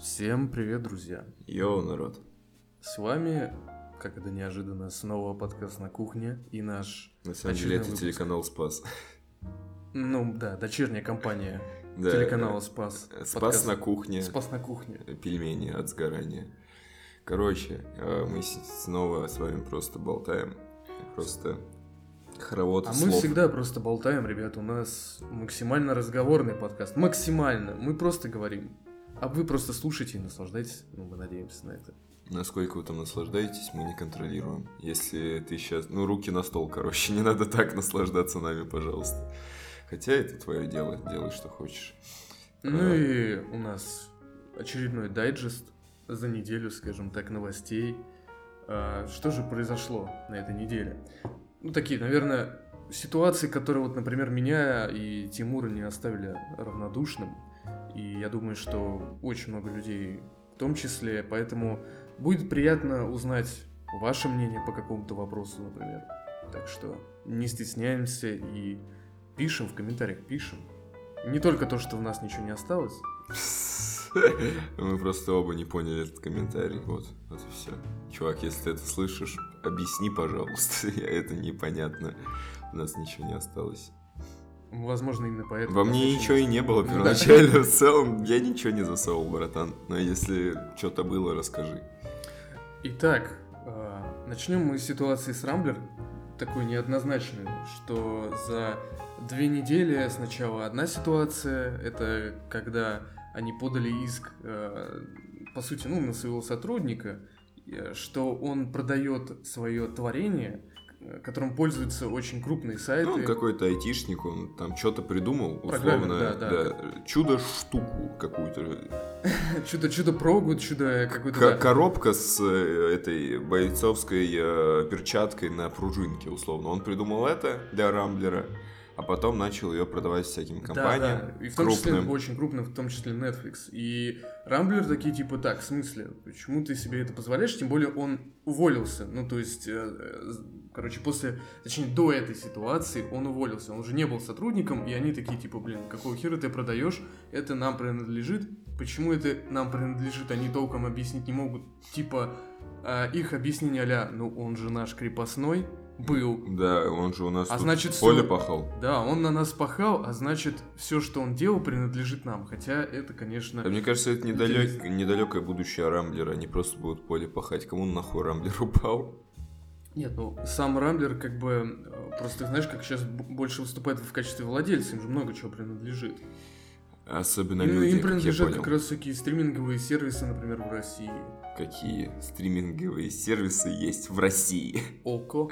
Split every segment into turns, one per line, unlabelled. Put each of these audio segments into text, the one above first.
Всем привет, друзья!
Йоу, народ.
С вами, как это неожиданно, снова подкаст на кухне и наш...
На самом деле это
выпуск.
телеканал Спас.
Ну да, дочерняя компания
Да,
телеканала Спас.
Спас
Подкаст
на кухне.
Спас на кухне.
Пельмени от сгорания. Короче, э, мы снова с вами просто болтаем. Просто хоровод
А мы
слов.
всегда просто болтаем, ребят, у нас максимально разговорный подкаст. Максимально. Мы просто говорим. А вы просто слушайте и наслаждайтесь. Ну, мы надеемся на это.
Насколько вы там наслаждаетесь, мы не контролируем. Если ты сейчас... Ну, руки на стол, короче. Не надо так наслаждаться нами, пожалуйста. Хотя это твое дело. Делай, что хочешь.
Ну
Ага.
и у нас очередной дайджест за неделю, скажем так, новостей. А, Что же произошло на этой неделе? Ну, такие, наверное, ситуации, которые, вот, например, меня и Тимура не оставили равнодушным. И я думаю, что очень много людей в том числе, поэтому будет приятно узнать ваше мнение по какому-то вопросу, например. Так что не стесняемся и пишем в комментариях, пишем. Не только то, что в нас ничего не осталось.
Мы просто оба не поняли этот комментарий. Вот, вот и все. Чувак, если ты это слышишь, объясни, пожалуйста. Это непонятно. У нас ничего не осталось.
Возможно, именно поэтому...
Во мне ничего и
не
было
Да.
первоначально. В целом, я ничего не засовывал, братан. Но если что-то было, расскажи.
Итак, начнем мы с ситуации с Рамблер, такой неоднозначной, что за две недели сначала одна ситуация, это когда они подали иск, э, по сути, ну, на своего сотрудника, э, что он продает свое творение, которым пользуются очень крупные сайты.
Ну, какой-то айтишник, он там что-то придумал, условно.
да, да.
Чудо-штуку какую-то.
Чудо, чудо да.
Коробка с э, этой бойцовской э, перчаткой на пружинке, условно. Он придумал это для Рамблера, а потом начал ее продавать всяким компаниям.
Да, да. И в том числе
крупным.
очень крупным, в том числе Netflix. И Рамблер такие типа, так, в смысле, почему ты себе это позволяешь? Тем более он уволился. Ну, то есть, э, э, короче, после, точнее, до этой ситуации он уволился. Он уже не был сотрудником, и они такие типа, блин, какого хера ты продаешь? Это нам принадлежит. Почему это нам принадлежит? Они толком объяснить не могут. Типа, а, их объяснение а ну, он же наш крепостной был.
Да, он же у нас
А значит,
поле
всё-
пахал.
Да, он на нас пахал, а значит, все, что он делал, принадлежит нам. Хотя это, конечно...
А мне кажется, это недалек, недалекое будущее Рамблера. Они просто будут поле пахать. Кому нахуй Рамблер упал?
Нет, ну, сам Рамблер, как бы, э, просто знаешь, как сейчас больше выступает в качестве владельца, им же много чего принадлежит.
Особенно
Им,
люди,
им
как
принадлежат
понял.
как раз такие стриминговые сервисы, например, в России.
Какие стриминговые сервисы есть в России?
Око.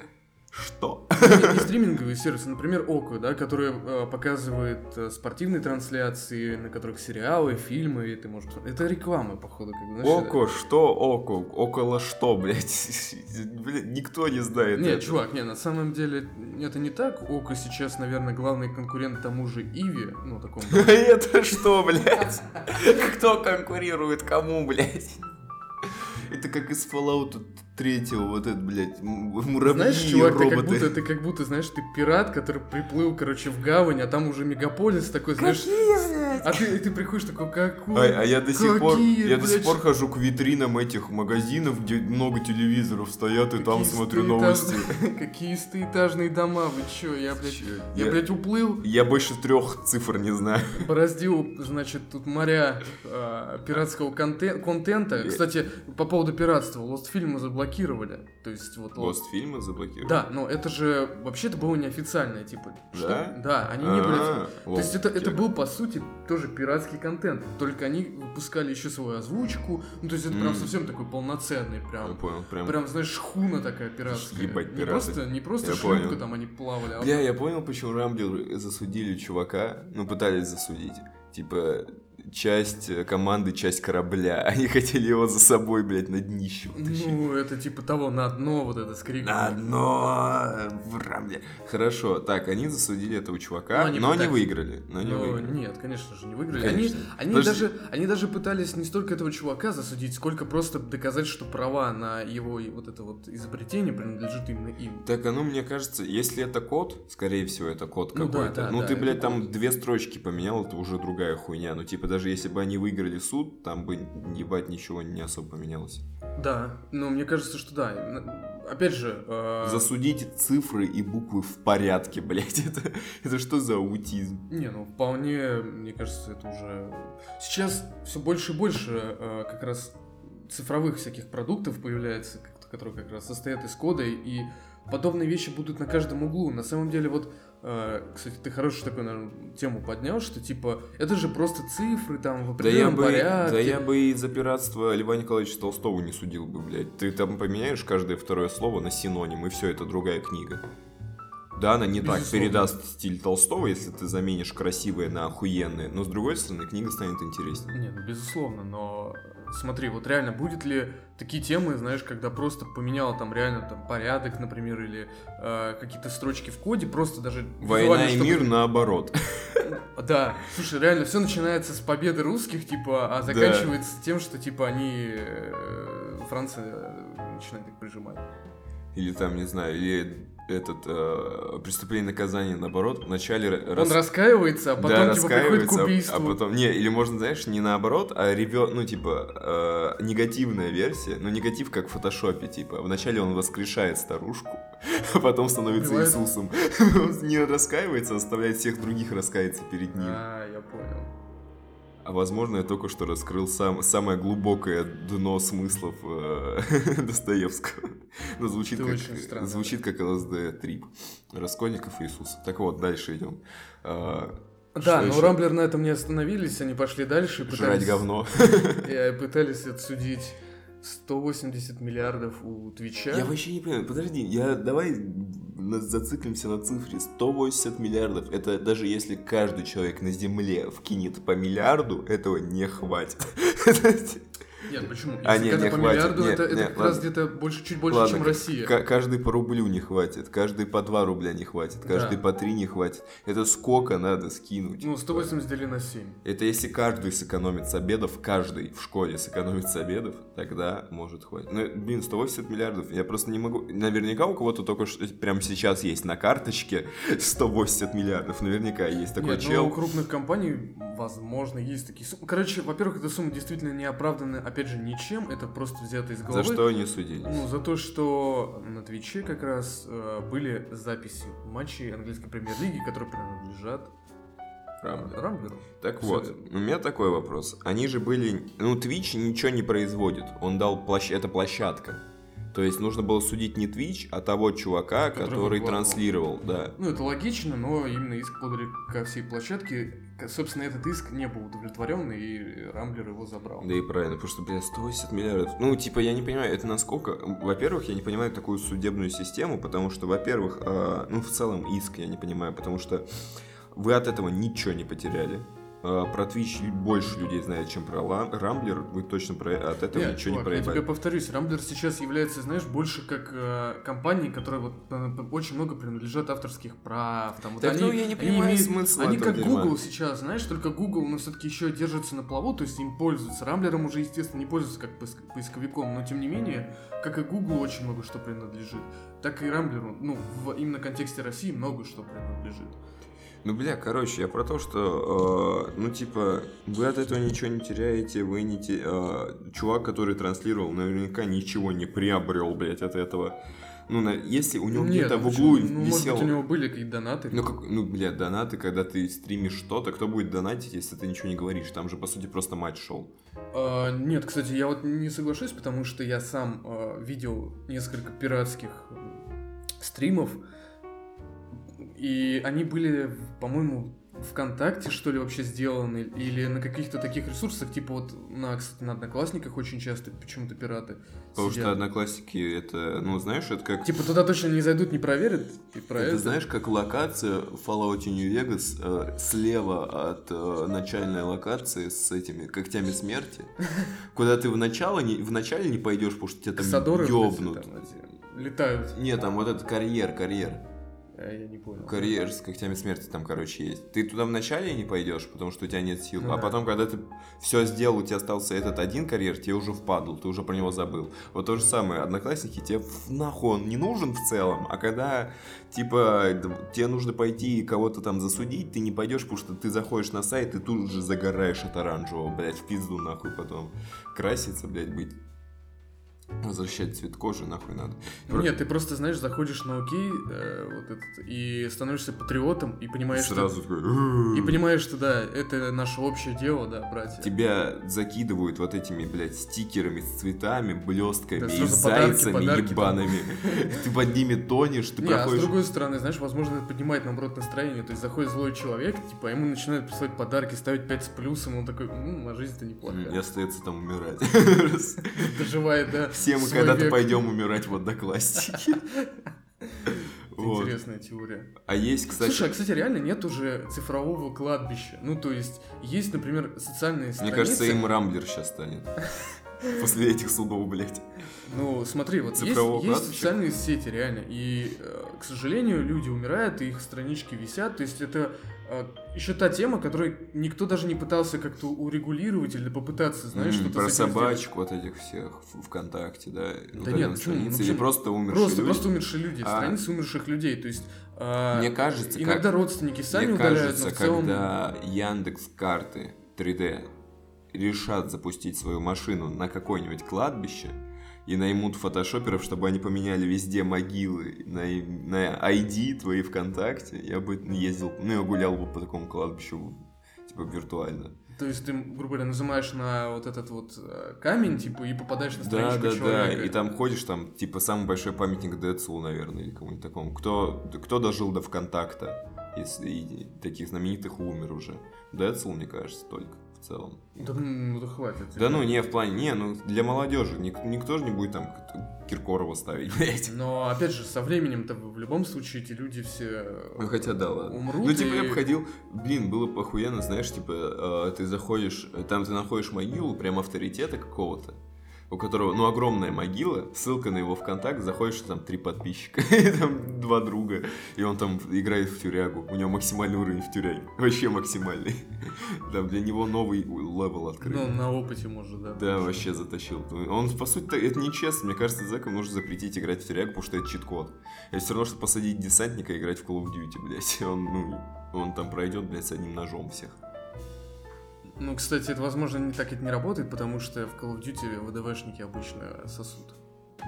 Что?
Не, не стриминговые сервисы, например, Око, да, которые э, показывает э, спортивные трансляции, на которых сериалы, фильмы, и ты можешь... Это реклама, походу, как бы, знаешь,
Око, что Око? Около что, блядь? Блядь, никто не знает
Нет,
это.
чувак, не, на самом деле это не так. Око сейчас, наверное, главный конкурент тому же Иви, ну, такому.
Это что, блядь? Кто конкурирует кому, блядь? Это как из Fallout третьего, вот этот, блядь, муравьи
Знаешь,
и
чувак, ты как
роботы.
будто, ты как будто, знаешь, ты пират, который приплыл, короче, в гавань, а там уже мегаполис такой, знаешь. А ты, ты приходишь такой, какой?
А, а я до сих пор, я до сих пор хожу к витринам этих магазинов, где много телевизоров стоят, и там
какие
смотрю
стоэтаж-
новости.
Какие стоэтажные дома, вы чё, я, блядь, я,
я-
блядь, уплыл,
Я больше трех цифр не знаю.
бороздил, значит, тут моря а, пиратского контен- контента. Кстати, по поводу пиратства, Lost фильмы заблокировали. То есть вот Lost
фильмы заблокировали?
Да, но это же вообще-то было неофициальное, типа. что-
Да?
Да, они не были.
А,
То есть это, это был, по сути, тоже пиратский контент. Только они выпускали еще свою озвучку. Ну, то есть это прям
М.
совсем такой полноценный,
Я
прям.
понял, прям.
Прям, знаешь, шхуна такая пиратская.
Ебать,
не просто, не просто
Я
шлюпка
понял.
там они плавали, а
Бля, я понял, почему Рамблер засудили чувака, ну, пытались засудить. Типа, часть э, команды, часть корабля. Они хотели его за собой, блядь, на днище утащить.
Ну, это типа того на дно вот это с криком.
На дно Рамбле. Хорошо, так, они засудили этого чувака,
Ну, они
но
пытались-
выиграли. Но не
Ну,
выиграли.
нет, конечно же, не выиграли.
Конечно.
Они, они, даже, они даже пытались не столько этого чувака засудить, сколько просто доказать, что права на его вот это вот изобретение принадлежит именно им.
Так, а ну, мне кажется, если это код, скорее всего, это код
Ну да,
какой-то.
да,
ну,
да,
ты, блядь, там
код.
две строчки поменял, это уже другая хуйня. Ну, типа, даже если бы они выиграли суд, там бы, ебать, ничего не особо поменялось.
Да, но мне кажется, что да. Опять же... Э...
Засудите цифры и буквы в порядке, блядь. Это, это что за аутизм?
Не, ну вполне, мне кажется, это уже... Сейчас все больше и больше э, как раз цифровых всяких продуктов появляется, которые как раз состоят из кода, и подобные вещи будут на каждом углу. На самом деле, вот кстати, ты хорошую такую, наверное, тему поднял, что типа это же просто цифры там в определенном
да я бы,
порядке.
Да я бы из-за пиратства Льва Николаевича Толстого не судил бы, блядь. Ты там поменяешь каждое второе слово на синоним, и все, это другая книга. Да, она не Безусловно. так передаст стиль Толстого, если ты заменишь красивое на охуенное, но с другой стороны, книга станет интереснее.
Не, ну безусловно, но смотри, вот реально будет ли такие темы, знаешь, когда просто поменял там реально там порядок, например, или э, какие-то строчки в коде, просто даже...
Война и чтобы... мир наоборот.
Да, слушай, реально все начинается с победы русских, типа, а заканчивается да. тем, что типа они... Э, Франция начинает их прижимать.
Или там, не знаю, или этот э, преступление наказания наоборот вначале
он рас... раскаивается а потом
да,
типа приходит к убийству
а потом не или можно знаешь не наоборот а ревё ну типа э, негативная версия ну негатив как в фотошопе типа. Вначале он воскрешает старушку а потом становится Убивает? Иисусом. Он не раскаивается а оставляет всех других раскаяться перед ним.
А я понял.
А возможно, я только что раскрыл сам, самое глубокое дно смыслов э, Достоевского. Но звучит как, странно, звучит как ЛСД-трип. Раскольников Иисус. Так вот, дальше идем.
А, да, но еще? Рамблер на этом не остановились, они пошли дальше.
Пытались, Жрать говно.
И пытались отсудить 180 миллиардов у Твича.
Я вообще не понимаю, подожди, я давай зациклимся на цифре 180 миллиардов. Это даже если каждый человек на Земле вкинет по миллиарду, этого не хватит.
Нет, почему? А, Если а, нет, не по хватит. миллиарду, нет, это, нет, это как ладно. раз где-то больше, чуть больше, ладно, чем Россия.
Каждый по рублю не хватит, каждый по 2 рубля не хватит, каждый да. по 3 не хватит. Это сколько надо скинуть?
Ну, 180 делить на 7.
Это если каждый сэкономит с обедов, каждый в школе сэкономит с обедов, тогда может хватить. Ну, блин, 180 миллиардов, я просто не могу... Наверняка у кого-то только что прямо сейчас есть на карточке 180 миллиардов, наверняка есть такой
Нет,
чел.
Ну, у крупных компаний, возможно, есть такие суммы. Короче, во-первых, эта сумма действительно не оправдана опять же, ничем, это просто взято из головы.
За что они судились?
Ну, за то, что на Твиче как раз э, были записи матчей английской премьер-лиги, которые принадлежат Рамблеру. Рамблеру.
Так Все вот, верно. у меня такой вопрос. Они же были... Ну, Twitch ничего не производит. Он дал... Площ... Это площадка. То есть нужно было судить не Twitch, а того чувака, который, который транслировал, да.
Ну, это логично, но именно иск подали ко всей площадке. Собственно, этот иск не был удовлетворен, и Рамблер его забрал.
Да и правильно, потому что, блядь, 180 миллиардов. Ну, типа, я не понимаю, это насколько... Во-первых, я не понимаю такую судебную систему, потому что, во-первых, э, ну, в целом иск я не понимаю, потому что вы от этого ничего не потеряли. А, про Twitch больше людей знает, чем про Рамблер. Вы точно про, от этого Нет, ничего чувак, не проебали.
Я тебе повторюсь, Рамблер сейчас является, знаешь, больше как э, компания, которая вот э, очень много принадлежат авторских прав. Там, вот
так,
они,
ну, я не понимаю они смысла
Они как
дерьма.
Google сейчас, знаешь, только Google, но все-таки еще держится на плаву, то есть им пользуются. Рамблером уже, естественно, не пользуются как поисковиком, но тем не менее, как и Google очень много что принадлежит, так и Рамблеру, ну, в именно контексте России много что принадлежит.
Ну, бля, короче, я про то, что, э, ну, типа, вы от этого ничего не теряете, вы не те... Э, чувак, который транслировал, наверняка ничего не приобрел, блядь, от этого. Ну, на, если у него где-то в углу
ну, висел... Может быть, у него были какие-то донаты.
Ну, как, ну, бля, донаты, когда ты стримишь что-то, кто будет донатить, если ты ничего не говоришь? Там же, по сути, просто матч шел.
А, нет, кстати, я вот не соглашусь, потому что я сам а, видел несколько пиратских стримов, и они были, по-моему, ВКонтакте, что ли, вообще сделаны, или на каких-то таких ресурсах, типа вот на, кстати, на Одноклассниках очень часто почему-то пираты
Потому сидят. что Одноклассники, это, ну, знаешь, это как...
Типа туда точно не зайдут, не проверят,
и про это... знаешь, как локация в Fallout New Vegas э, слева от э, начальной локации с этими когтями смерти, куда ты в начало не, в начале не пойдешь, потому что тебя там ёбнут.
Летают.
Нет, там вот этот карьер, карьер.
Э, Я не понял.
Карьер с когтями смерти там, короче, есть. Ты туда вначале не пойдешь, потому что у тебя нет сил.
Ну
а
да.
потом, когда ты все сделал, у тебя остался этот один карьер, тебе уже впадал, ты уже про него забыл. Вот то же самое, одноклассники, тебе нахуй он не нужен в целом, а когда, типа, тебе нужно пойти кого-то там засудить, ты не пойдешь, потому что ты заходишь на сайт и тут же загораешь от оранжевого, блядь, в пизду нахуй потом. Краситься, блядь, быть. Возвращать цвет кожи нахуй надо.
Нет, ты просто, знаешь, заходишь на окей, э, вот этот, и становишься патриотом, и понимаешь,
Сразу
что...
такой...
И понимаешь, что да, это наше общее дело, да, братья.
Тебя закидывают вот этими, блядь, стикерами с цветами, блестками
Да,
и зайцами
подарки
ебаными. Ты под ними тонешь, ты
Не, а с
проходишь...
другой стороны, знаешь, возможно, это поднимает, наоборот, настроение. То есть заходит злой человек, типа, ему начинают присылать подарки, ставить 5 с плюсом, он такой, а жизнь-то неплохая.
И остается там умирать.
Доживает, да.
Все мы когда-то пойдем умирать в однокласснике. Вот.
Интересная теория.
А есть, кстати...
Слушай, а, кстати, реально нет уже цифрового кладбища. Ну, то есть, есть, например, социальные
Мне
страницы.
кажется, им Рамблер сейчас станет. После этих судов, блядь.
Ну, смотри, вот есть,
Цифрового
есть социальные сети, реально. И, э, к сожалению, люди умирают, и их странички висят. То есть это еще та тема, которую никто даже не пытался как-то урегулировать или попытаться, знаешь,
М,
что-то
Про
с этим сделать.
собачек вот этих всех ВКонтакте, да?
Да нет, почему?
страницы,
Ну,
Или просто умершие
Просто,
люди?
просто умершие люди,
А.
страницы умерших людей. То есть а,
Мне кажется,
иногда
как-
родственники сами
Мне
удаляют,
кажется,
но в целом...
когда Яндекс карты 3D решат запустить свою машину на какое-нибудь кладбище и наймут фотошоперов, чтобы они поменяли везде могилы на, на ID твои ВКонтакте, я бы ездил, ну, я гулял бы по такому кладбищу, типа, виртуально.
То есть ты, грубо говоря, нажимаешь на вот этот вот э, камень, типа, и попадаешь на
Да,
страничку
да, да,
человека.
и там ходишь, там, типа, самый большой памятник Децлу, наверное, или кому-нибудь такому. Кто, кто дожил до ВКонтакта, если и таких знаменитых умер уже? Децл, мне кажется, только целом.
Да ну, да хватит.
Да ну, не, в плане, не, ну, для молодежи. Ник- никто же не будет там Киркорова ставить, блядь.
Но, опять же, со временем-то в любом случае эти люди все
Ну, хотя да, ладно.
умрут.
Ну, типа, я
и-
бы ходил, блин, было бы охуенно, знаешь, типа, э, ты заходишь, там ты находишь могилу прям авторитета какого-то, у которого, ну, огромная могила, ссылка на его ВКонтакт, заходишь, там три подписчика, и там два друга, и он там играет в тюрягу, у него максимальный уровень в тюряге, вообще максимальный. Там для него новый level открыт.
Ну, на опыте, может, да.
Да, вообще затащил. Он, по сути, это нечестно. Мне кажется, зэкам нужно запретить играть в тюрягу, потому что это чит-код. Это все равно, что посадить десантника и играть в Call of Duty, блядь. Он, ну, он там пройдет, блядь, с одним ножом всех.
Ну, кстати, это, возможно, не так это не работает, потому что в Call of Duty ВДВшники обычно сосут.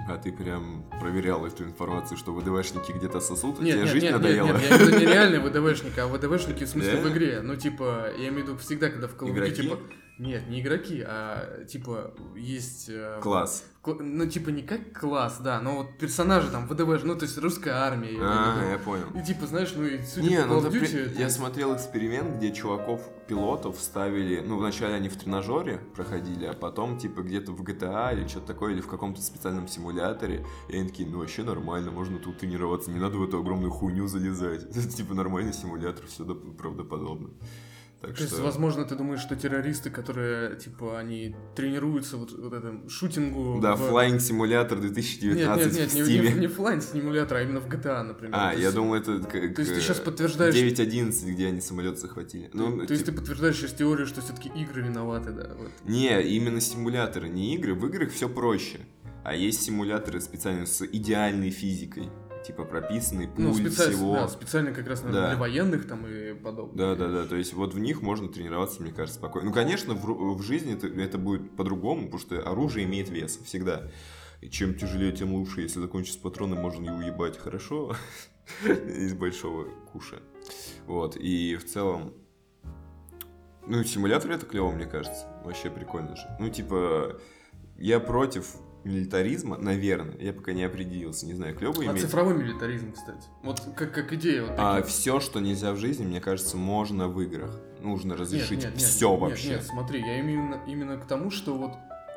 А ты прям проверял эту информацию, что ВДВшники где-то сосут?
Нет,
Тебе
нет,
жизнь
нет, нет,
надоела?
нет, я имею в виду не реальные ВДВшники, а ВДВшники в смысле
Да?
в игре. Ну, типа, я имею в виду всегда, когда в Call of Duty,
Игроки?
типа... Нет, не игроки, а, типа, есть... э,
Класс.
Ну, типа, не как класс, да, но вот персонажи там, ВДВ, ну, то есть русская армия.
А, я понял.
И типа, знаешь, ну и судя
Не,
по
ну
Call of
это при-
Duty,
я
это-
смотрел эксперимент, где чуваков, пилотов ставили, ну, вначале они в тренажере проходили, а потом, типа, где-то в GTA или что-то такое, или в каком-то специальном симуляторе, и они такие, ну, вообще нормально, можно тут тренироваться, не надо в эту огромную хуйню залезать. Это, типа, нормальный симулятор, все правдоподобно. Так
То есть,
что...
возможно, ты думаешь, что террористы, которые, типа, они тренируются вот, вот этом шутингу...
Да,
в-
Flying Simulator
Нет,
2019
нет, нет,
в
не,
Steam.
не, не флайн симулятор, а именно в GTA, например.
А, я
есть-
думал, это как...
То есть ты сейчас подтверждаешь...
9.11, где они самолет захватили. Ну,
то есть
типа-
ты подтверждаешь сейчас теорию, что все-таки игры виноваты, да? Вот.
Не, именно симуляторы, не игры. В играх все проще. А есть симуляторы специально с идеальной физикой. Типа прописанный пуль
Ну, специально,
всего.
да, специально как раз наверное,
Да.
для военных там и подобное.
Да, да, да. То есть вот в них можно тренироваться, мне кажется, спокойно. Ну, конечно, в, в жизни это, это будет по-другому, потому что оружие имеет вес всегда. И чем тяжелее, тем лучше. Если закончится патроны, можно и уебать хорошо из большого куша. Вот. И в целом... Ну, симулятор это клево, мне кажется. Вообще прикольно же. Ну, типа, я против милитаризма, наверное. Я пока не определился. Не знаю, клево
А
иметь.
цифровой милитаризм, кстати. Вот как, как идея. Вот
А все, что нельзя в жизни, мне кажется, можно в играх. Нужно разрешить
Нет, нет, нет,
все
нет,
вообще.
Нет, смотри, я именно, именно к тому, что вот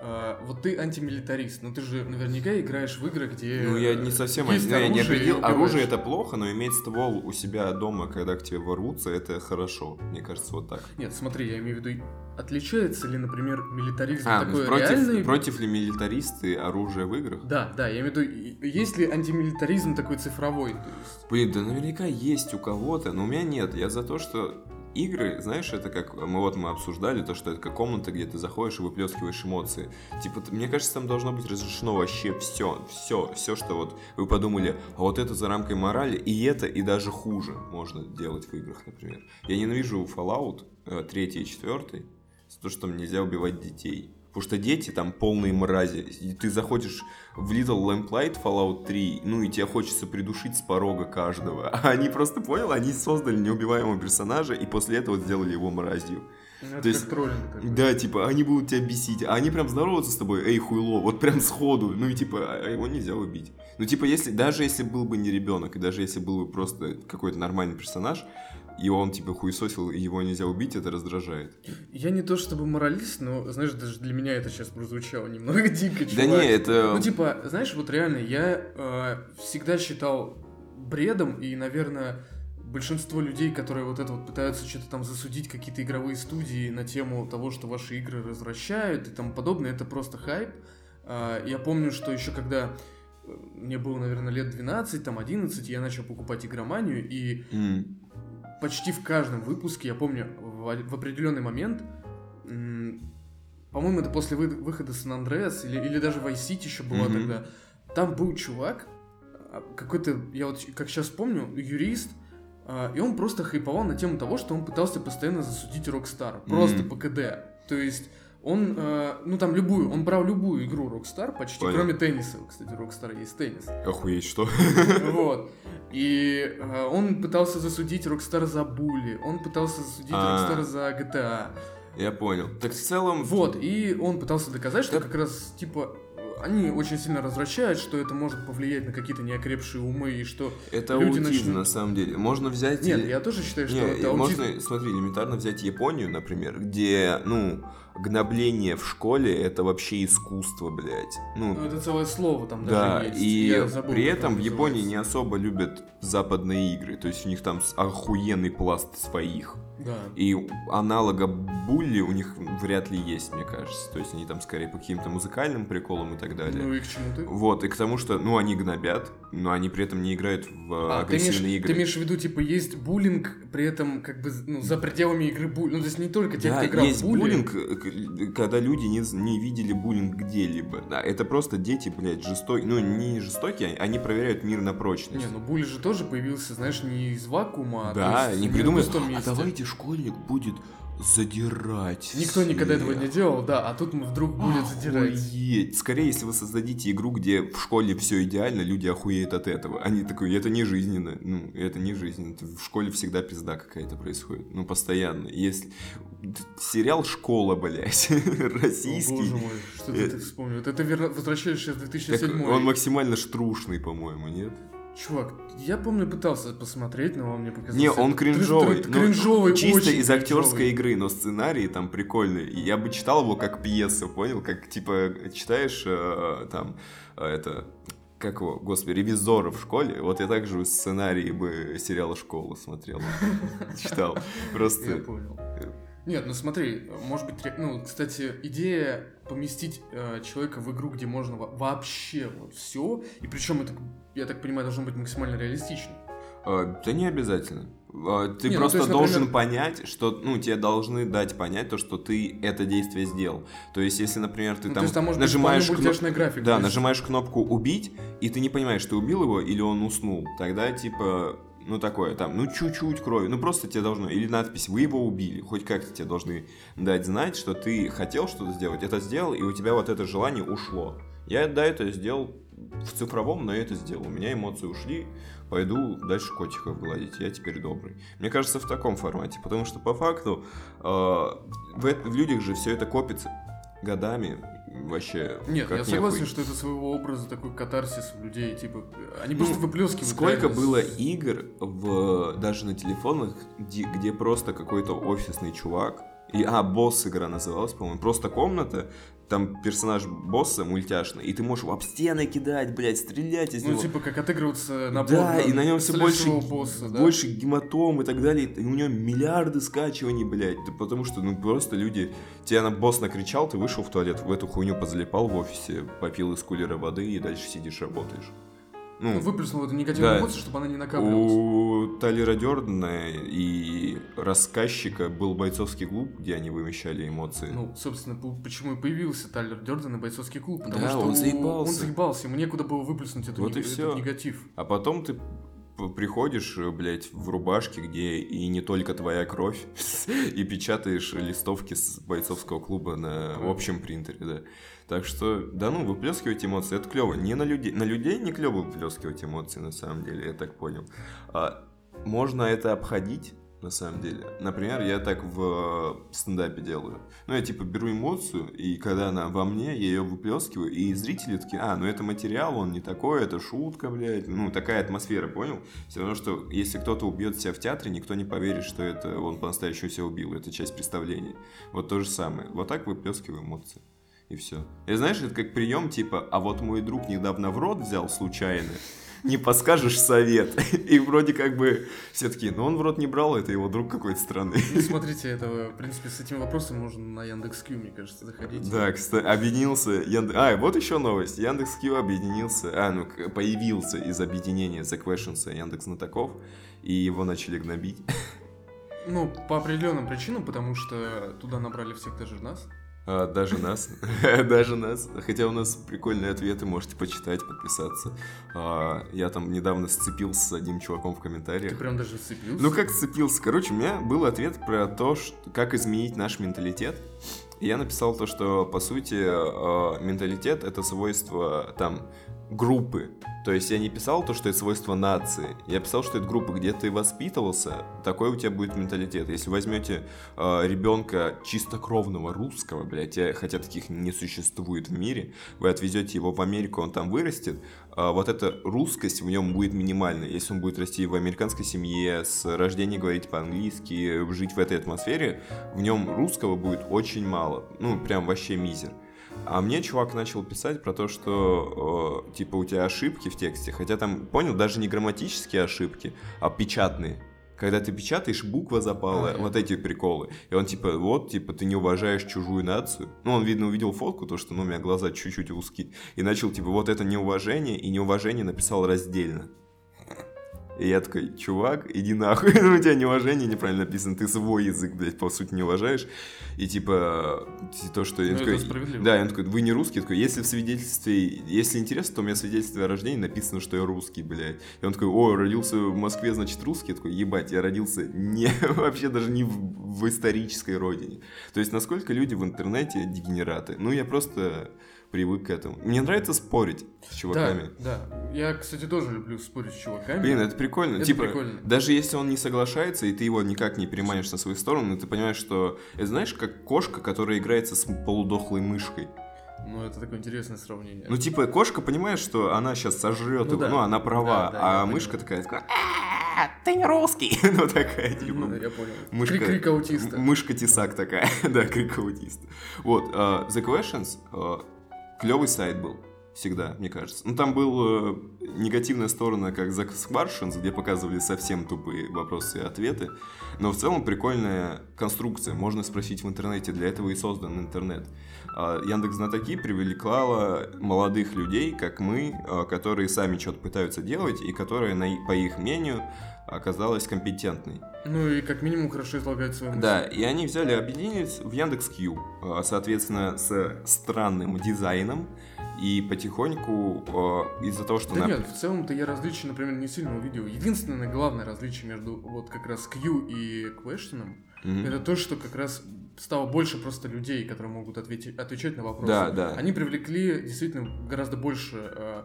а, вот ты антимилитарист, но ты же наверняка играешь в игры, где...
Ну, я не совсем...
есть
я не
оружие, и
определил.
убиваешь.
Оружие это плохо, но иметь ствол у себя дома, когда к тебе ворвутся, это хорошо. Мне кажется, вот так.
Нет, смотри, я имею в виду, отличается ли, например, милитаризм
А,
такой
против,
реальный...
против ли милитаристы оружие в играх?
Да, да, я имею в виду, есть ли антимилитаризм такой цифровой? Есть...
Блин, да наверняка есть у кого-то, но у меня нет. Я за то, что игры, знаешь, это как мы вот мы обсуждали, то, что это как комната, где ты заходишь и выплескиваешь эмоции. Типа, мне кажется, там должно быть разрешено вообще все, все, все, что вот вы подумали, а вот это за рамкой морали, и это, и даже хуже можно делать в играх, например. Я ненавижу Fallout э, 3 и 4 за то, что нельзя убивать детей. Потому что дети там полные мрази. И ты заходишь в Little Lamplight Fallout 3, ну и тебе хочется придушить с порога каждого. А они просто, понял, они создали неубиваемого персонажа и после этого сделали его мразью.
Ну, Это
То есть-
троллинг такой.
Да, типа, они будут тебя бесить, а они прям здороваются с тобой, эй, хуйло, вот прям сходу, ну и типа, а его нельзя убить. Ну типа, если, даже если был бы не ребенок, и даже если был бы просто какой-то нормальный персонаж, и он типа хуесосил, и его нельзя убить, это раздражает.
Я не то чтобы моралист, но, знаешь, даже для меня это сейчас прозвучало немного дико, чувак.
Да не, это...
Ну, типа, знаешь, вот реально, я э, всегда считал бредом, и, наверное, большинство людей, которые вот это вот пытаются что-то там засудить, какие-то игровые студии на тему того, что ваши игры развращают и тому подобное, это просто хайп. А, я помню, что еще когда э, мне было, наверное, лет 12, там 11, я начал покупать игроманию, и
М,
почти в каждом выпуске, я помню, в, в определенный момент, по-моему, это после вы- выхода Сан Андреас или, или даже Vice City еще была
Мгм.
тогда, там был чувак, а, какой-то, я вот как сейчас помню, юрист, и он просто хайповал на тему того, что он пытался постоянно засудить Rockstar, просто
Мгм.
по КД. То есть он, э, ну там любую, он брал любую игру Rockstar почти,
Понял.
кроме тенниса, кстати, Rockstar есть теннис.
Охуеть, что?
Вот. И э, он пытался засудить Rockstar за були, он пытался засудить
А.
Rockstar за GTA.
Я понял. Так в целом...
Вот, и он пытался доказать, что как раз, типа, они очень сильно развращают, что это может повлиять на какие-то неокрепшие умы, и что...
Это
люди
аутизм,
начнут-
на самом деле. Можно взять...
Нет, я тоже считаю, что
Не,
это аутизм.
можно, смотри, элементарно взять Японию, например, где, ну, гнобление в школе это вообще искусство, блядь. Ну,
Ну, это целое слово там
да,
даже есть.
и
Я забыл,
при этом в Японии не особо любят западные игры, то есть у них там охуенный пласт своих.
Да.
И аналога булли у них вряд ли есть, мне кажется. То есть они там скорее по каким-то музыкальным приколам и так далее.
Ну и к чему ты?
Вот, и к тому, что, ну, они гнобят, но они при этом не играют в
А, ты имеешь,
агрессивные игры.
ты имеешь в виду, типа, есть буллинг, при этом, как бы, ну, за пределами игры буллинг. Ну, то есть не только те,
Да,
кто играл
есть
в булли.
буллинг, э, когда люди не, не видели буллинг где-либо. Да, это просто дети, блядь, жестокие. Ну, не жестокие, они проверяют мир на прочность.
Не, ну булли же тоже появился, знаешь, не из вакуума, а
да, не
пустом
а давайте школьник будет задирать
Никто никогда
всех».
этого не делал, да, а тут мы вдруг будет задирать.
Охуеть. Скорее, если вы создадите игру, где в школе все идеально, люди охуеют от этого. Они такой, это не жизненно. Ну, это не жизненно. В школе всегда пизда какая-то происходит. Ну, постоянно. Если... Сериал «Школа», блядь,
О,
российский.
боже мой, что ты вспомнил? Это возвращаешься в
Так
2007
он максимально штрушный, по-моему, нет?
Чувак, я помню, пытался посмотреть, но он мне показался...
Не, он
тр-
кринжовый.
тр-
ну,
кринжовый,
чисто
очень
из актерской
кринжовый.
игры, но сценарий там прикольный. Я бы читал его как пьесу, понял? Как, типа, читаешь э, там, э, это, как его, господи, ревизора в школе. Вот я также сценарий бы сериала «Школа» смотрел. Читал.
Я
Просто...
понял. Нет, ну смотри, может быть, ну, кстати, идея поместить э, человека в игру, где можно во- вообще вот все, и причем это, я так понимаю, должно быть максимально реалистично.
э, Да не обязательно. Э, Ты
Не, ну,
просто
то есть,
должен
например-
понять, что, ну, тебе должны дать понять то, что ты это действие сделал. То есть, если, например, ты
Ну,
там
есть там
нажимаешь
быть
кноп-
графика.
Да,
есть-
нажимаешь кнопку «Убить», и ты не понимаешь, ты убил его или он уснул. Тогда, типа, ну, такое, там, ну, чуть-чуть крови. Ну, просто тебе должно... Или надпись «Вы его убили». Хоть как-то тебе должны дать знать, что ты хотел что-то сделать, это сделал, и у тебя вот это желание ушло. Я, да, это сделал в цифровом, но я это сделал. У меня эмоции ушли, пойду дальше котиков гладить, я теперь добрый. Мне кажется, в таком формате, потому что по факту э, в, в людях же все это копится годами, вообще.
Нет, я согласен, что это своего образа такой катарсис у людей, типа, они просто
Ну,
выплескивают.
Сколько
реально
было игр в даже на телефонах, где, где просто какой-то офисный чувак, и, а, босс игра называлась, по-моему, просто комната, там персонаж босса мультяшный, и ты можешь об стены кидать, блядь, стрелять из
Ну,
него.
типа, как отыгрываться на
Да, и на нем все больше,
босса, да?
больше гематом и так далее. И у него миллиарды скачиваний, блядь. Да потому что, ну, просто люди... Тебя на босс накричал, ты вышел в туалет, в эту хуйню позалипал в офисе, попил из кулера воды и дальше сидишь, работаешь.
Ну,
Ну,
выплеснул эту негативную
Да.
эмоцию, чтобы она не накапливалась.
у Талера Дёрдена и рассказчика был бойцовский клуб, где они вымещали эмоции.
Ну, собственно, по- почему и появился Тайлер Дёрден и бойцовский клуб. Потому
Да,
что
он заебался.
Он заебался, ему некуда было выплеснуть эту
Вот и
нег-
всё.
этот негатив.
А потом ты приходишь, э, блядь, в рубашке, где и не только твоя кровь, и печатаешь листовки с бойцовского клуба на общем принтере, да. Так что, да ну, выплескивать эмоции, это клево. Не на людей, на людей не клево выплескивать эмоции, на самом деле, я так понял. А, можно это обходить, на самом деле. Например, я так в э, стендапе делаю. Ну, я типа беру эмоцию, и когда она во мне, я ее выплескиваю, и зрители такие, а, ну это материал, он не такой, это шутка, блядь. Ну, такая атмосфера, понял? Все равно, что если кто-то убьет себя в театре, никто не поверит, что это он по-настоящему себя убил, это часть представления. Вот то же самое. Вот так выплескиваю эмоции. И все. И знаешь, это как прием типа, а вот мой друг недавно в рот взял случайно, не подскажешь совет. И вроде как бы все такие, ну он в рот не брал, это его друг какой-то странный.
Ну, смотрите, это, в принципе, с этим вопросом можно на Яндекс.Кью, мне кажется, заходить.
Да, кстати, объединился Янд... А, вот еще новость. Яндекс.Кью объединился, а, ну, появился из объединения The Questions и Яндекс Знатоков, и его начали гнобить.
Ну, по определенным причинам, потому что туда набрали всех даже нас.
А, даже нас, даже нас. Хотя у нас прикольные ответы, можете почитать, подписаться. А, я там недавно сцепился с одним чуваком в
Ты
комментариях.
прям даже сцепился.
Ну как сцепился? Короче, у меня был ответ про то, что, как изменить наш менталитет. И я написал то, что, по сути, э, менталитет — это свойство, там, группы. То есть я не писал то, что это свойство нации. Я писал, что это группа, где ты воспитывался, такой у тебя будет менталитет. Если возьмете э, ребенка чистокровного русского, блядь, хотя таких не существует в мире, вы отвезете его в Америку, он там вырастет, а, вот эта русскость в нем будет минимальной. Если он будет расти в американской семье, с рождения говорить по-английски, жить в этой атмосфере, в нем русского будет очень мало. Ну, прям вообще мизер. А мне чувак начал писать про то, что э, типа у тебя ошибки в тексте, хотя там, понял, даже не грамматические ошибки, а печатные. Когда ты печатаешь, буква запала,
Ага.
вот эти приколы. И он типа, вот, типа, ты не уважаешь чужую нацию. Ну, он, видно, увидел фотку, то, что, ну, у меня глаза чуть-чуть узкие. И начал, типа, вот это неуважение, и неуважение написал раздельно. И я такой, чувак, иди нахуй, у тебя неуважение неправильно написано, ты свой язык, блядь, по сути, не уважаешь. И типа, то, что... я
Ну,
такой. Да, он такой, вы не русский? Я такой, если в свидетельстве, если интересно, то у меня в свидетельстве о рождении написано, что я русский, блядь. И он такой, о, родился в Москве, значит, русский? Я такой, ебать, я родился не, вообще даже не в, в исторической родине. То есть, насколько люди в интернете дегенераты? Ну, я просто привык к этому. Мне нравится спорить с чуваками.
Да, да. Я, кстати, тоже люблю спорить с чуваками.
Блин, это прикольно.
Это
типа,
прикольно.
даже если он не соглашается, и ты его никак не переманишь на свою сторону, ты понимаешь, что... Это знаешь, как кошка, которая играется с полудохлой мышкой.
Ну, это такое интересное сравнение.
Ну, типа, кошка понимает, что она сейчас сожрет
Ну
его,
да.
ну, она права,
Да, да,
а мышка
понимаю.
такая, такая, «А, ты не русский, ну, такая, типа,
Мгм, я понял.
мышка-
Крик, аутиста.
Мышка-тесак такая, да, крик аутиста. Вот, а, The Questions, клевый сайт был, всегда, мне кажется. Ну, там была негативная сторона, как The Questions, где показывали совсем тупые вопросы и ответы, но в целом прикольная конструкция, можно спросить в интернете, для этого и создан интернет. А, Яндекс Знатоки привлекала молодых людей, как мы, а, которые сами что-то пытаются делать, и которые, по их мнению, оказалась компетентной.
Ну и как минимум хорошо излагать свои мысли.
Да, и они взяли, объединились в Яндекс.Кью, а, соответственно, с странным дизайном, и потихоньку а, из-за того, что...
Да
на-
нет, в целом-то я различий, например, не сильно увидел. Единственное главное различие между вот как раз Q и Question,
Мгм.
это то, что как раз стало больше просто людей, которые могут ответить, отвечать на вопросы.
Да, да.
Они привлекли действительно гораздо больше э,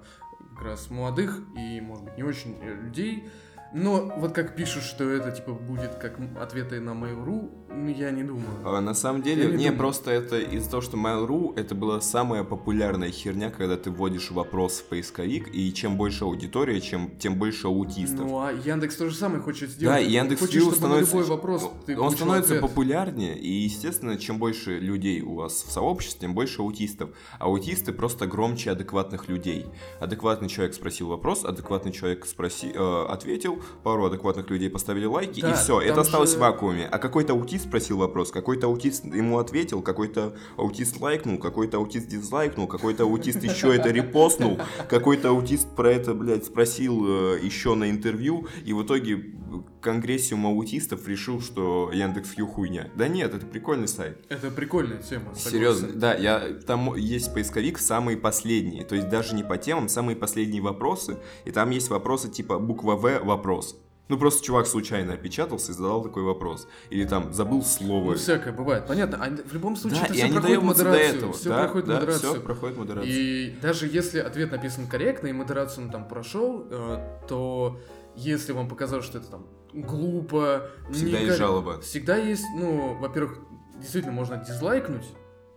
как раз молодых и, может быть, не очень э, людей, Но вот как пишут, что это типа будет как ответы на Mail.ru, я не думаю.
А, на самом деле, не, не просто это из-за того, что Mail.ru это была самая популярная херня, когда ты вводишь вопрос в поисковик, и чем больше аудитория, чем, тем больше аутистов.
Ну а Яндекс то же самое хочет сделать.
Да, Яндекс Хочет, становится,
любой вопрос
он становится ответ. популярнее, и естественно, чем больше людей у вас в сообществе, тем больше аутистов. Аутисты просто громче адекватных людей. Адекватный человек спросил вопрос, адекватный человек спроси, э, ответил, пару адекватных людей поставили лайки, да, и все, это осталось же... в вакууме. А какой-то аутист спросил вопрос, какой-то аутист ему ответил, какой-то аутист лайкнул, какой-то аутист дизлайкнул, какой-то аутист еще это репостнул, какой-то аутист про это, блядь, спросил э, еще на интервью, и в итоге конгрессиум аутистов решил, что Яндекс.Ю хуйня. Да нет, это прикольный сайт.
Это прикольная тема.
Серьезно, да, я, там есть поисковик самые последние, то есть даже не по темам, самые последние вопросы, и там есть вопросы типа буква В вопрос. Ну, просто чувак случайно опечатался и задал такой вопрос. Или там забыл слово.
Ну, всякое бывает. Понятно. А в любом случае, да, это все проходит модерацию. До этого.
Все
да, проходит
да,
модерацию.
Все проходит модерацию.
И даже если ответ написан корректно, и модерацию он там прошел, э, то если вам показалось, что это там глупо...
Всегда никак... есть жалоба.
Всегда есть, ну, во-первых, действительно можно дизлайкнуть,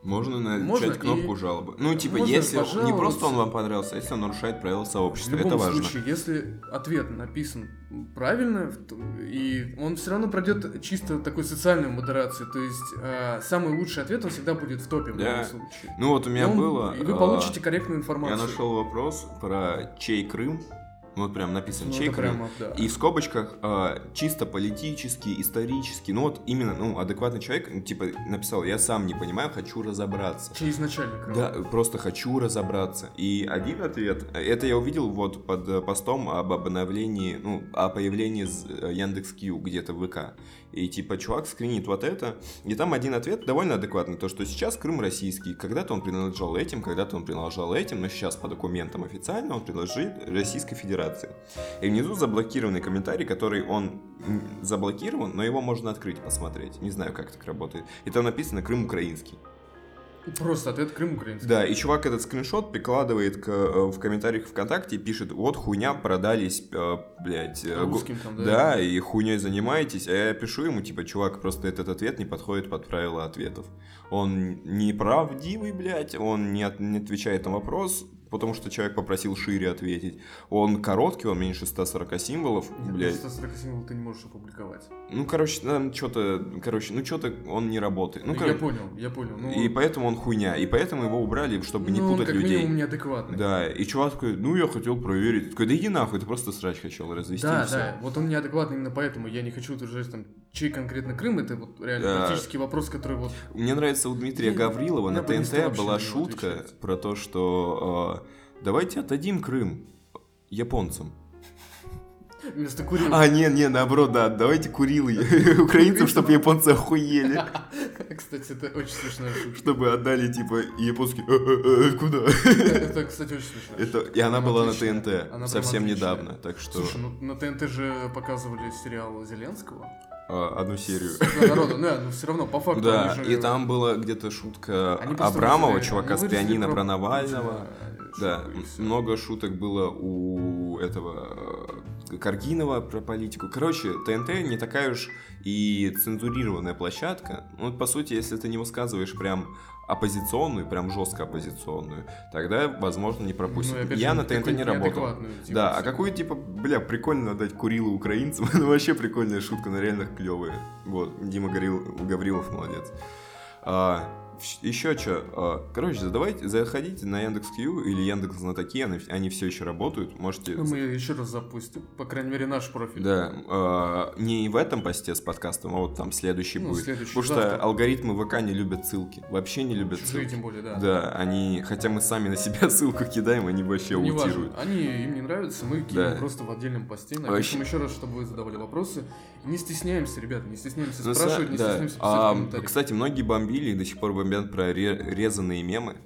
можно начать кнопку и... жалобы. Ну, типа, Можно если не просто он вам понравился, а если он нарушает правила сообщества,
в любом
это важно.
случае, если ответ написан правильно, и он все равно пройдет чисто такой социальную модерацию, то есть э, самый лучший ответ он всегда будет в топе в да. любом случае.
Ну вот у меня
он,
было.
И вы получите корректную информацию.
Я нашел вопрос про чей Крым ну, вот прям написан
ну,
чей
прямо, да.
И в скобочках э, чисто политический, исторический. Ну вот именно, ну, адекватный человек, ну, типа, написал, я сам не понимаю, хочу разобраться.
Чей изначально Крым?
Да, просто хочу разобраться. И один ответ, это я увидел вот под постом об обновлении, ну, о появлении Яндекс.Кью где-то в ВК. И типа чувак скринит вот это. И там один ответ довольно адекватный. То, что сейчас Крым российский. Когда-то он принадлежал этим, когда-то он принадлежал этим, но сейчас по документам официально он принадлежит Российской Федерации. И внизу заблокированный комментарий, который он заблокирован, но его можно открыть, посмотреть. Не знаю, как так работает. И там написано Крым украинский.
Просто ответ Крым украинский.
Да, и чувак этот скриншот прикладывает к, э, в комментариях ВКонтакте и пишет, вот хуйня, продались, э, блядь.
Э, Русским там, да?
Да, и хуйней занимаетесь. А я пишу ему, типа, чувак, просто этот ответ не подходит под правила ответов. Он неправдивый, блядь, он не, от, не отвечает на вопрос, потому что человек попросил шире ответить. Он короткий, он меньше 140 символов,
Нет,
блядь.
140 символов ты не можешь опубликовать.
Ну, короче, там что-то, короче, ну что-то он не работает. Ну,
ну
кор...
Я понял, я понял. Ну...
И поэтому он хуйня, и поэтому его убрали, чтобы
ну,
не путать
он как
людей.
минимум неадекватный.
Да, и чувак такой, ну я хотел проверить. Такой, да иди нахуй, ты просто срач хотел развести.
Да, да, вот он неадекватный именно поэтому. Я не хочу утверждать, там, чей конкретно Крым, это вот реально да. политический вопрос, который вот...
Мне нравится у Дмитрия Гаврилова на ТНТ была шутка про то, что э, давайте отдадим Крым японцам.
Вместо Курил.
А, не, не, наоборот, да, давайте Курилы украинцам, чтобы японцы охуели.
Кстати, это очень смешная шутка.
Чтобы отдали, типа, японские, «Э, э, э, куда?
Это, кстати, очень смешно.
Это, и она была на ТНТ совсем недавно, так что...
Слушай, ну на ТНТ же показывали сериал Зеленского.
А, одну серию.
народу, ну, но все равно, по факту.
Да, и там была где-то шутка Абрамова, чувака с пианино про Навального. Да, много шуток было у этого э, Каргинова про политику. Короче, ТНТ не такая уж и цензурированная площадка. Ну, вот, по сути, если ты не высказываешь прям оппозиционную, прям жестко оппозиционную, тогда, возможно, не пропустят. Ну, Я же, на ТНТ не работал. Типа, да, а какой, типа, бля, прикольно дать Курилу украинцам, ну, вообще прикольная шутка, но реально клевая. Вот, Дима Гаврилов молодец. А, еще что, а, короче, задавайте, заходите на Яндекс.Кью или Яндекс Знатоки, они, все еще работают, можете...
Ну, мы еще раз запустим, по крайней мере, наш профиль.
Да, э, не в этом посте с подкастом, а вот там следующий ну, будет.
Следующий,
Потому завтра. что алгоритмы ВК не любят ссылки, вообще не любят
Чужие,
ссылки.
тем более, да.
Да, они, хотя мы сами на себя ссылку кидаем, они вообще
не
аутируют.
Важно. Они, им не нравится, мы кинем да. просто в отдельном посте, напишем вообще... еще раз, чтобы вы задавали вопросы. Не стесняемся, ребята, не стесняемся ну, спрашивать, не да. стесняемся писать а,
Кстати, многие бомбили и до сих пор бомбят про резанные мемы.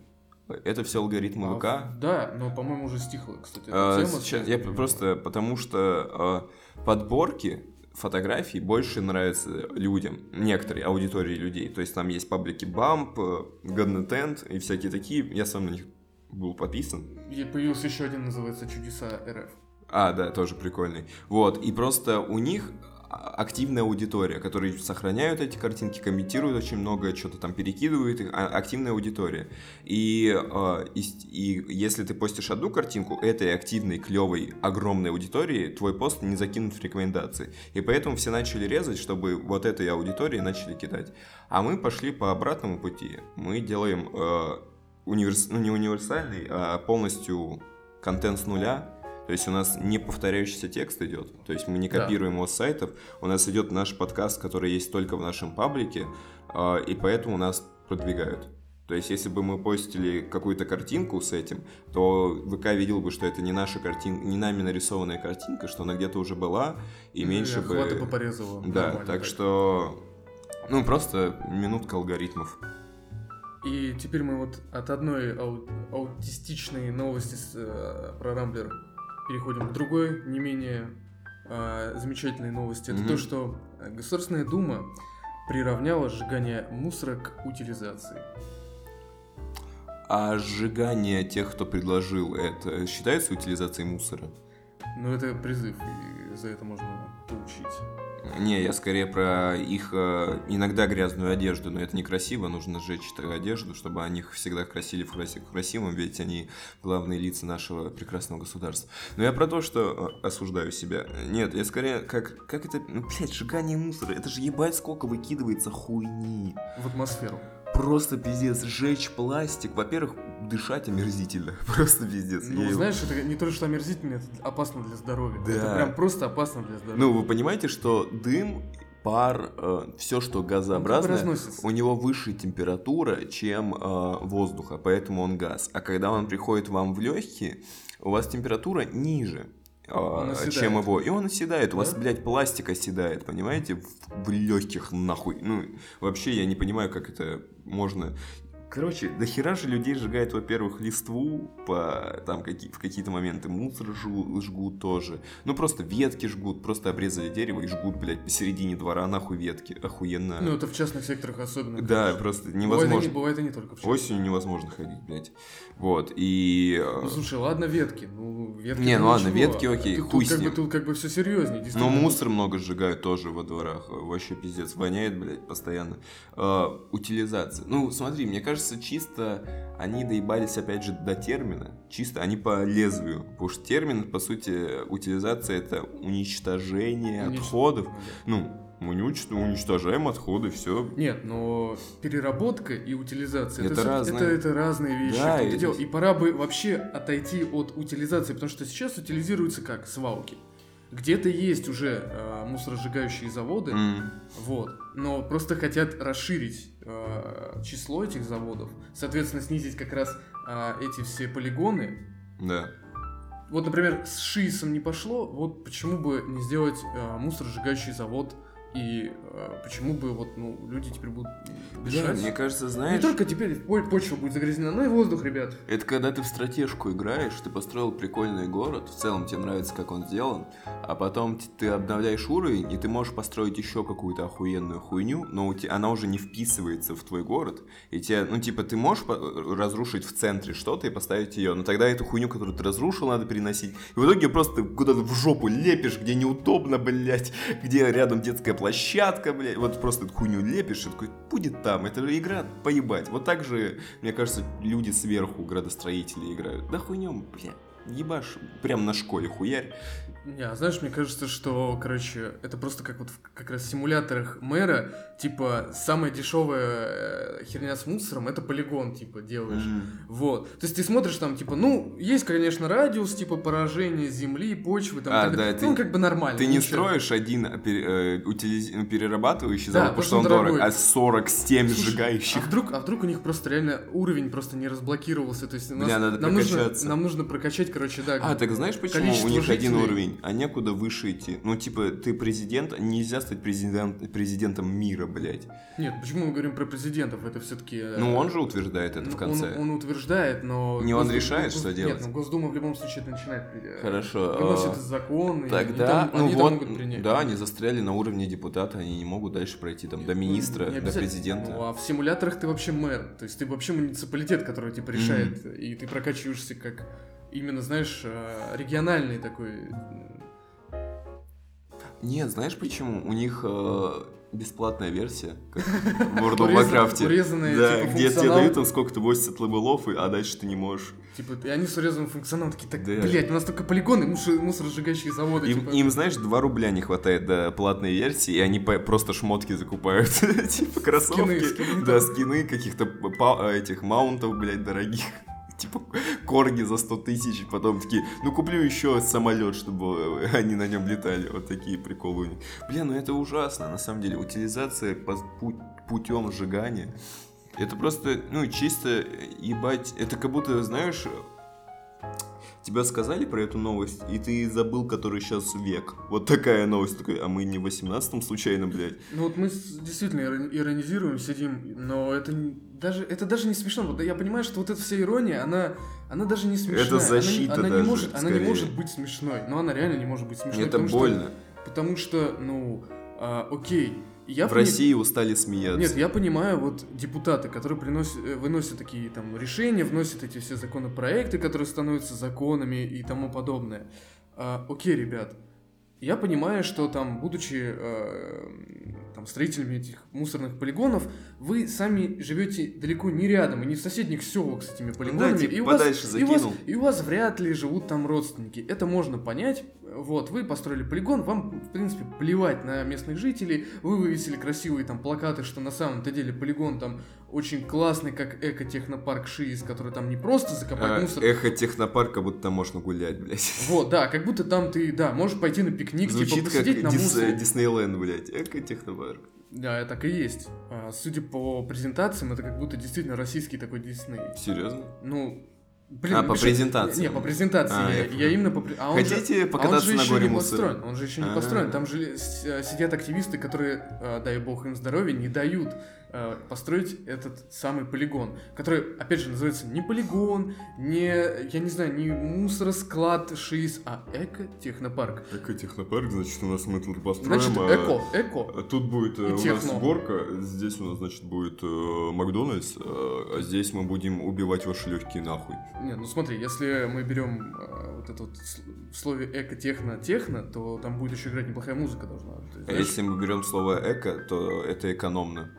Это все алгоритмы а, ВК.
Да, но, по-моему, уже стихло, кстати.
А, сейчас, я просто потому что а, подборки фотографий больше нравятся людям, некоторой аудитории людей. То есть там есть паблики Bump, Godnetent и всякие такие. Я сам на них был подписан.
И появился еще один, называется Чудеса РФ.
А, да, тоже прикольный. Вот, и просто у них активная аудитория, которые сохраняют эти картинки, комментируют очень много, что-то там перекидывают, а, активная аудитория. И, э, и, и если ты постишь одну картинку, этой активной, клевой, огромной аудитории твой пост не закинут в рекомендации. И поэтому все начали резать, чтобы вот этой аудитории начали кидать. А мы пошли по обратному пути. Мы делаем э, универс... ну, не универсальный, а полностью контент с нуля, то есть у нас не повторяющийся текст идет. То есть мы не копируем да. его с сайтов. У нас идет наш подкаст, который есть только в нашем паблике, а, и поэтому нас продвигают. То есть, если бы мы постили какую-то картинку с этим, то ВК видел бы, что это не наша картинка, не нами нарисованная картинка, что она где-то уже была, и ну, меньше бы...
Охваты бы порезала.
Да, так, так что... Ну, просто минутка алгоритмов.
И теперь мы вот от одной ау- аутистичной новости с, э, про Рамблер переходим к другой, не менее э, замечательной новости. Это mm-hmm. то, что Государственная Дума приравняла сжигание мусора к утилизации.
А сжигание тех, кто предложил это, считается утилизацией мусора?
Ну, это призыв, и за это можно получить.
Не, я скорее про их э, иногда грязную одежду, но это некрасиво, нужно сжечь одежду, чтобы они всегда красили в красивом, ведь они главные лица нашего прекрасного государства. Но я про то, что э, осуждаю себя. Нет, я скорее как, как это, ну, блядь, сжигание мусора, это же ебать сколько выкидывается хуйни.
В атмосферу
просто пиздец, сжечь пластик. Во-первых, дышать омерзительно. Просто пиздец.
Ну, Я знаешь, его... это не то, что омерзительно, это опасно для здоровья. Да. Это прям просто опасно для здоровья.
Ну, вы понимаете, что дым пар, э, все, что газообразное, у него выше температура, чем э, воздуха, поэтому он газ. А когда он приходит вам в легкие, у вас температура ниже. А, чем его. И он оседает. Да? У вас, блядь, пластик оседает, понимаете? В, в легких нахуй. Ну, вообще я не понимаю, как это можно Короче, до хера же людей сжигает, во-первых, листву, по, там какие, в какие-то моменты мусор жгут, жгут тоже. Ну, просто ветки жгут, просто обрезали дерево и жгут, блядь, посередине двора нахуй ветки. Охуенно.
Ну, это в частных секторах особенно.
Да, конечно. просто невозможно. Бывает и,
не, бывает и не только в
частных. Осенью невозможно ходить, блядь. Вот, и...
Э, ну, слушай, ладно ветки. Ну, ветки
Не, ну ладно, ветки окей,
тут, хуй тут, с ним. Как бы, тут как бы все серьезнее.
Но мусор много сжигают тоже во дворах. Вообще пиздец, воняет, блядь, постоянно. А, утилизация. Ну, смотри, мне кажется, чисто они доебались, опять же, до термина. Чисто они по лезвию. Потому что термин, по сути, утилизация — это уничтожение Унич... отходов. Ну, мы не уничтожаем отходы, все.
Нет, но переработка и утилизация это, это, разные... это, это разные вещи. Да, и... и пора бы вообще отойти от утилизации, потому что сейчас утилизируются как свалки. Где-то есть уже э, мусоросжигающие заводы, mm. вот, но просто хотят расширить э, число этих заводов, соответственно, снизить как раз э, эти все полигоны.
Да.
Вот, например, с ШИСом не пошло, вот почему бы не сделать э, мусоросжигающий завод и э, почему бы вот, ну, люди теперь будут
дышать? Да, мне кажется, знаешь...
Не только теперь почва будет загрязнена, но и воздух, ребят.
Это когда ты в стратежку играешь, ты построил прикольный город, в целом тебе нравится, как он сделан, а потом ты обновляешь уровень, и ты можешь построить еще какую-то охуенную хуйню, но у тебя, она уже не вписывается в твой город, и тебе, ну, типа, ты можешь разрушить в центре что-то и поставить ее, но тогда эту хуйню, которую ты разрушил, надо переносить. И в итоге просто куда-то в жопу лепишь, где неудобно, блядь, где рядом детская площадка, блядь, вот просто хуйню лепишь, и такой, будет там, это же игра, поебать. Вот так же, мне кажется, люди сверху, градостроители играют. Да хуйнем, блядь ебашь, прям на школе хуярь.
Не, а знаешь, мне кажется, что, короче, это просто как вот в как раз в симуляторах мэра, типа, самая дешевая э, херня с мусором, это полигон, типа, делаешь. Mm. Вот. То есть ты смотришь там, типа, ну, есть, конечно, радиус, типа, поражения земли, почвы, там,
а,
так,
да,
ну, ты, как бы нормально.
Ты не ничего. строишь один э, пер, э, утилиз... Ну, перерабатывающий завод, да, потому что он дорогой. дорог, а 47 Слушай, сжигающих.
А вдруг, а вдруг у них просто реально уровень просто не разблокировался, то есть
нас, Бля, надо
нам, нужно, нам нужно прокачать, короче, да.
А, так знаешь, почему у них жителей? один уровень, а некуда выше идти? Ну, типа, ты президент, нельзя стать президент, президентом мира, блядь.
Нет, почему мы говорим про президентов? Это все-таки...
Э, ну, он же утверждает это в конце.
Он, он утверждает, но...
Не он решает, Гос... что делать?
Нет, ну, Госдума в любом случае это начинает...
Хорошо.
Выносит а... закон,
Тогда, и, там, ну они вот, могут принять. Да, они застряли на уровне депутата, они не могут дальше пройти там до министра, до президента.
Ну, а в симуляторах ты вообще мэр, то есть ты вообще муниципалитет, который типа решает, mm-hmm. и ты прокачиваешься как именно, знаешь, э, региональный такой.
Нет, знаешь почему? У них э, бесплатная версия, как в World of Warcraft.
Урезанная,
Да,
типа,
где тебе дают там сколько-то 80 левелов, а дальше ты не можешь.
Типа, и они с урезанным функционалом такие, так,
Да.
блядь, у нас только полигоны, мусор- мусоросжигающие заводы.
Им,
типа.
им, знаешь, 2 рубля не хватает до платной версии, и они просто шмотки закупают. Типа кроссовки.
скины
Да,
там.
скины каких-то этих маунтов, блядь, дорогих. Типа корги за 100 тысяч, потом такие, ну куплю еще самолет, чтобы э, они на нем летали. Вот такие приколы у них. Бля, ну это ужасно, на самом деле. Утилизация по пу- путем сжигания. Это просто, ну, чисто, э, ебать, это как будто, знаешь, Тебя сказали про эту новость, и ты забыл, который сейчас век. Вот такая новость. Такой, а мы не в 18-м случайно, блядь?
Ну вот мы действительно иро- иронизируем, сидим, но это не- даже это даже не смешно. Вот я понимаю, что вот эта вся ирония, она она даже не смешная.
Это
Она не-
защита
она, не
даже,
может, она не
скорее.
может быть смешной. Но она реально не может быть смешной.
Это
потому что-
больно.
потому что, ну, а, окей, я
в
пони-
России устали смеяться.
Нет, я понимаю, вот депутаты, которые приносят, э, выносят такие там решения, вносят эти все законопроекты, которые становятся законами и тому подобное. А, окей, ребят, я понимаю, что там, будучи э, там, строителями этих мусорных полигонов, вы сами живете далеко не рядом и не в соседних селах с этими полигонами.
типа
и, у вас,
подальше
и, у вас,
закинул.
и у вас вряд ли живут там родственники. Это можно понять. Вот, вы построили полигон, вам, в принципе, плевать на местных жителей, вы вывесили красивые там плакаты, что на самом-то деле полигон там очень классный, как эко-технопарк ШИИС, который там не просто закопать
А,
мусор,
эхо технопарка, будто там можно гулять, блядь.
вот, да, как будто там ты, да, можешь пойти на пикник,
Звучит
типа
как
посидеть на
Дис-
мусоре.
Диснейленд, блядь. Эко технопарк.
Да, так и есть. А, судя по презентациям, это как будто действительно российский такой Дисней.
Серьезно?
Ну, блин,
А, по
Миша,
презентации.
Не, по презентации.
А,
я,
я
именно по а он же-
Хотите
а он
покататься
же
на
еще
горе
не
мусора?
построен, он же еще не
А.
построен. Там же э, сидят активисты, которые, э, дай бог им здоровья, не дают э, построить этот самый полигон, который, опять же, называется не полигон, не, я не знаю, не мусоросклад ШИС, а эко-технопарк.
Эко технопарк, значит, у нас мы тут
Значит, эко, эко.
А Тут будет э, у нас
техно.
горка, здесь у нас, значит, будет э, Макдональдс, э, а здесь мы будем убивать ваши легкие нахуй.
Не, ну смотри, если мы берем э, вот это вот в слове эко-техно-техно, то там будет еще играть неплохая музыка должна. Ты
А
знаешь,
если мы берем слово эко, то это экономно.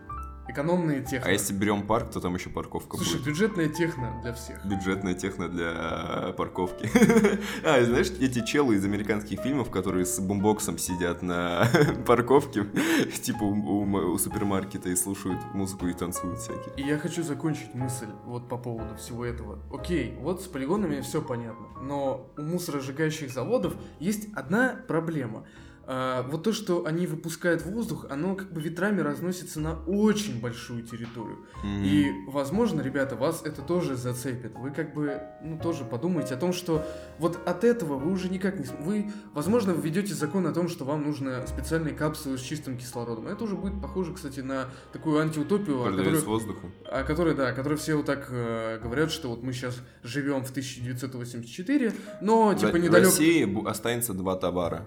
Экономные техно.
А если берем парк, то там еще парковка
Слушай,
будет.
бюджетная техно для всех.
Бюджетная техно для парковки. А, знаешь, эти челы из американских фильмов, которые с бумбоксом сидят на парковке, типа у супермаркета и слушают музыку и танцуют всякие.
И я хочу закончить мысль вот по поводу всего этого. Окей, вот с полигонами все понятно, но у мусоросжигающих заводов есть одна проблема. А, вот то, что они выпускают в воздух, оно как бы ветрами разносится на очень большую территорию. И, возможно, ребята, вас это тоже зацепит. Вы как бы, ну, тоже подумайте о том, что вот от этого вы уже никак не... Вы, возможно, введете закон о том, что вам нужны специальные капсулы с чистым кислородом. Это уже будет похоже, кстати, на такую антиутопию, о
Продавец
которой,
воздуху.
о которой, да, о которой все вот так э, говорят, что вот мы сейчас живем в 1984, но,
В-
типа,
В
недалеко...
России бу- останется два товара.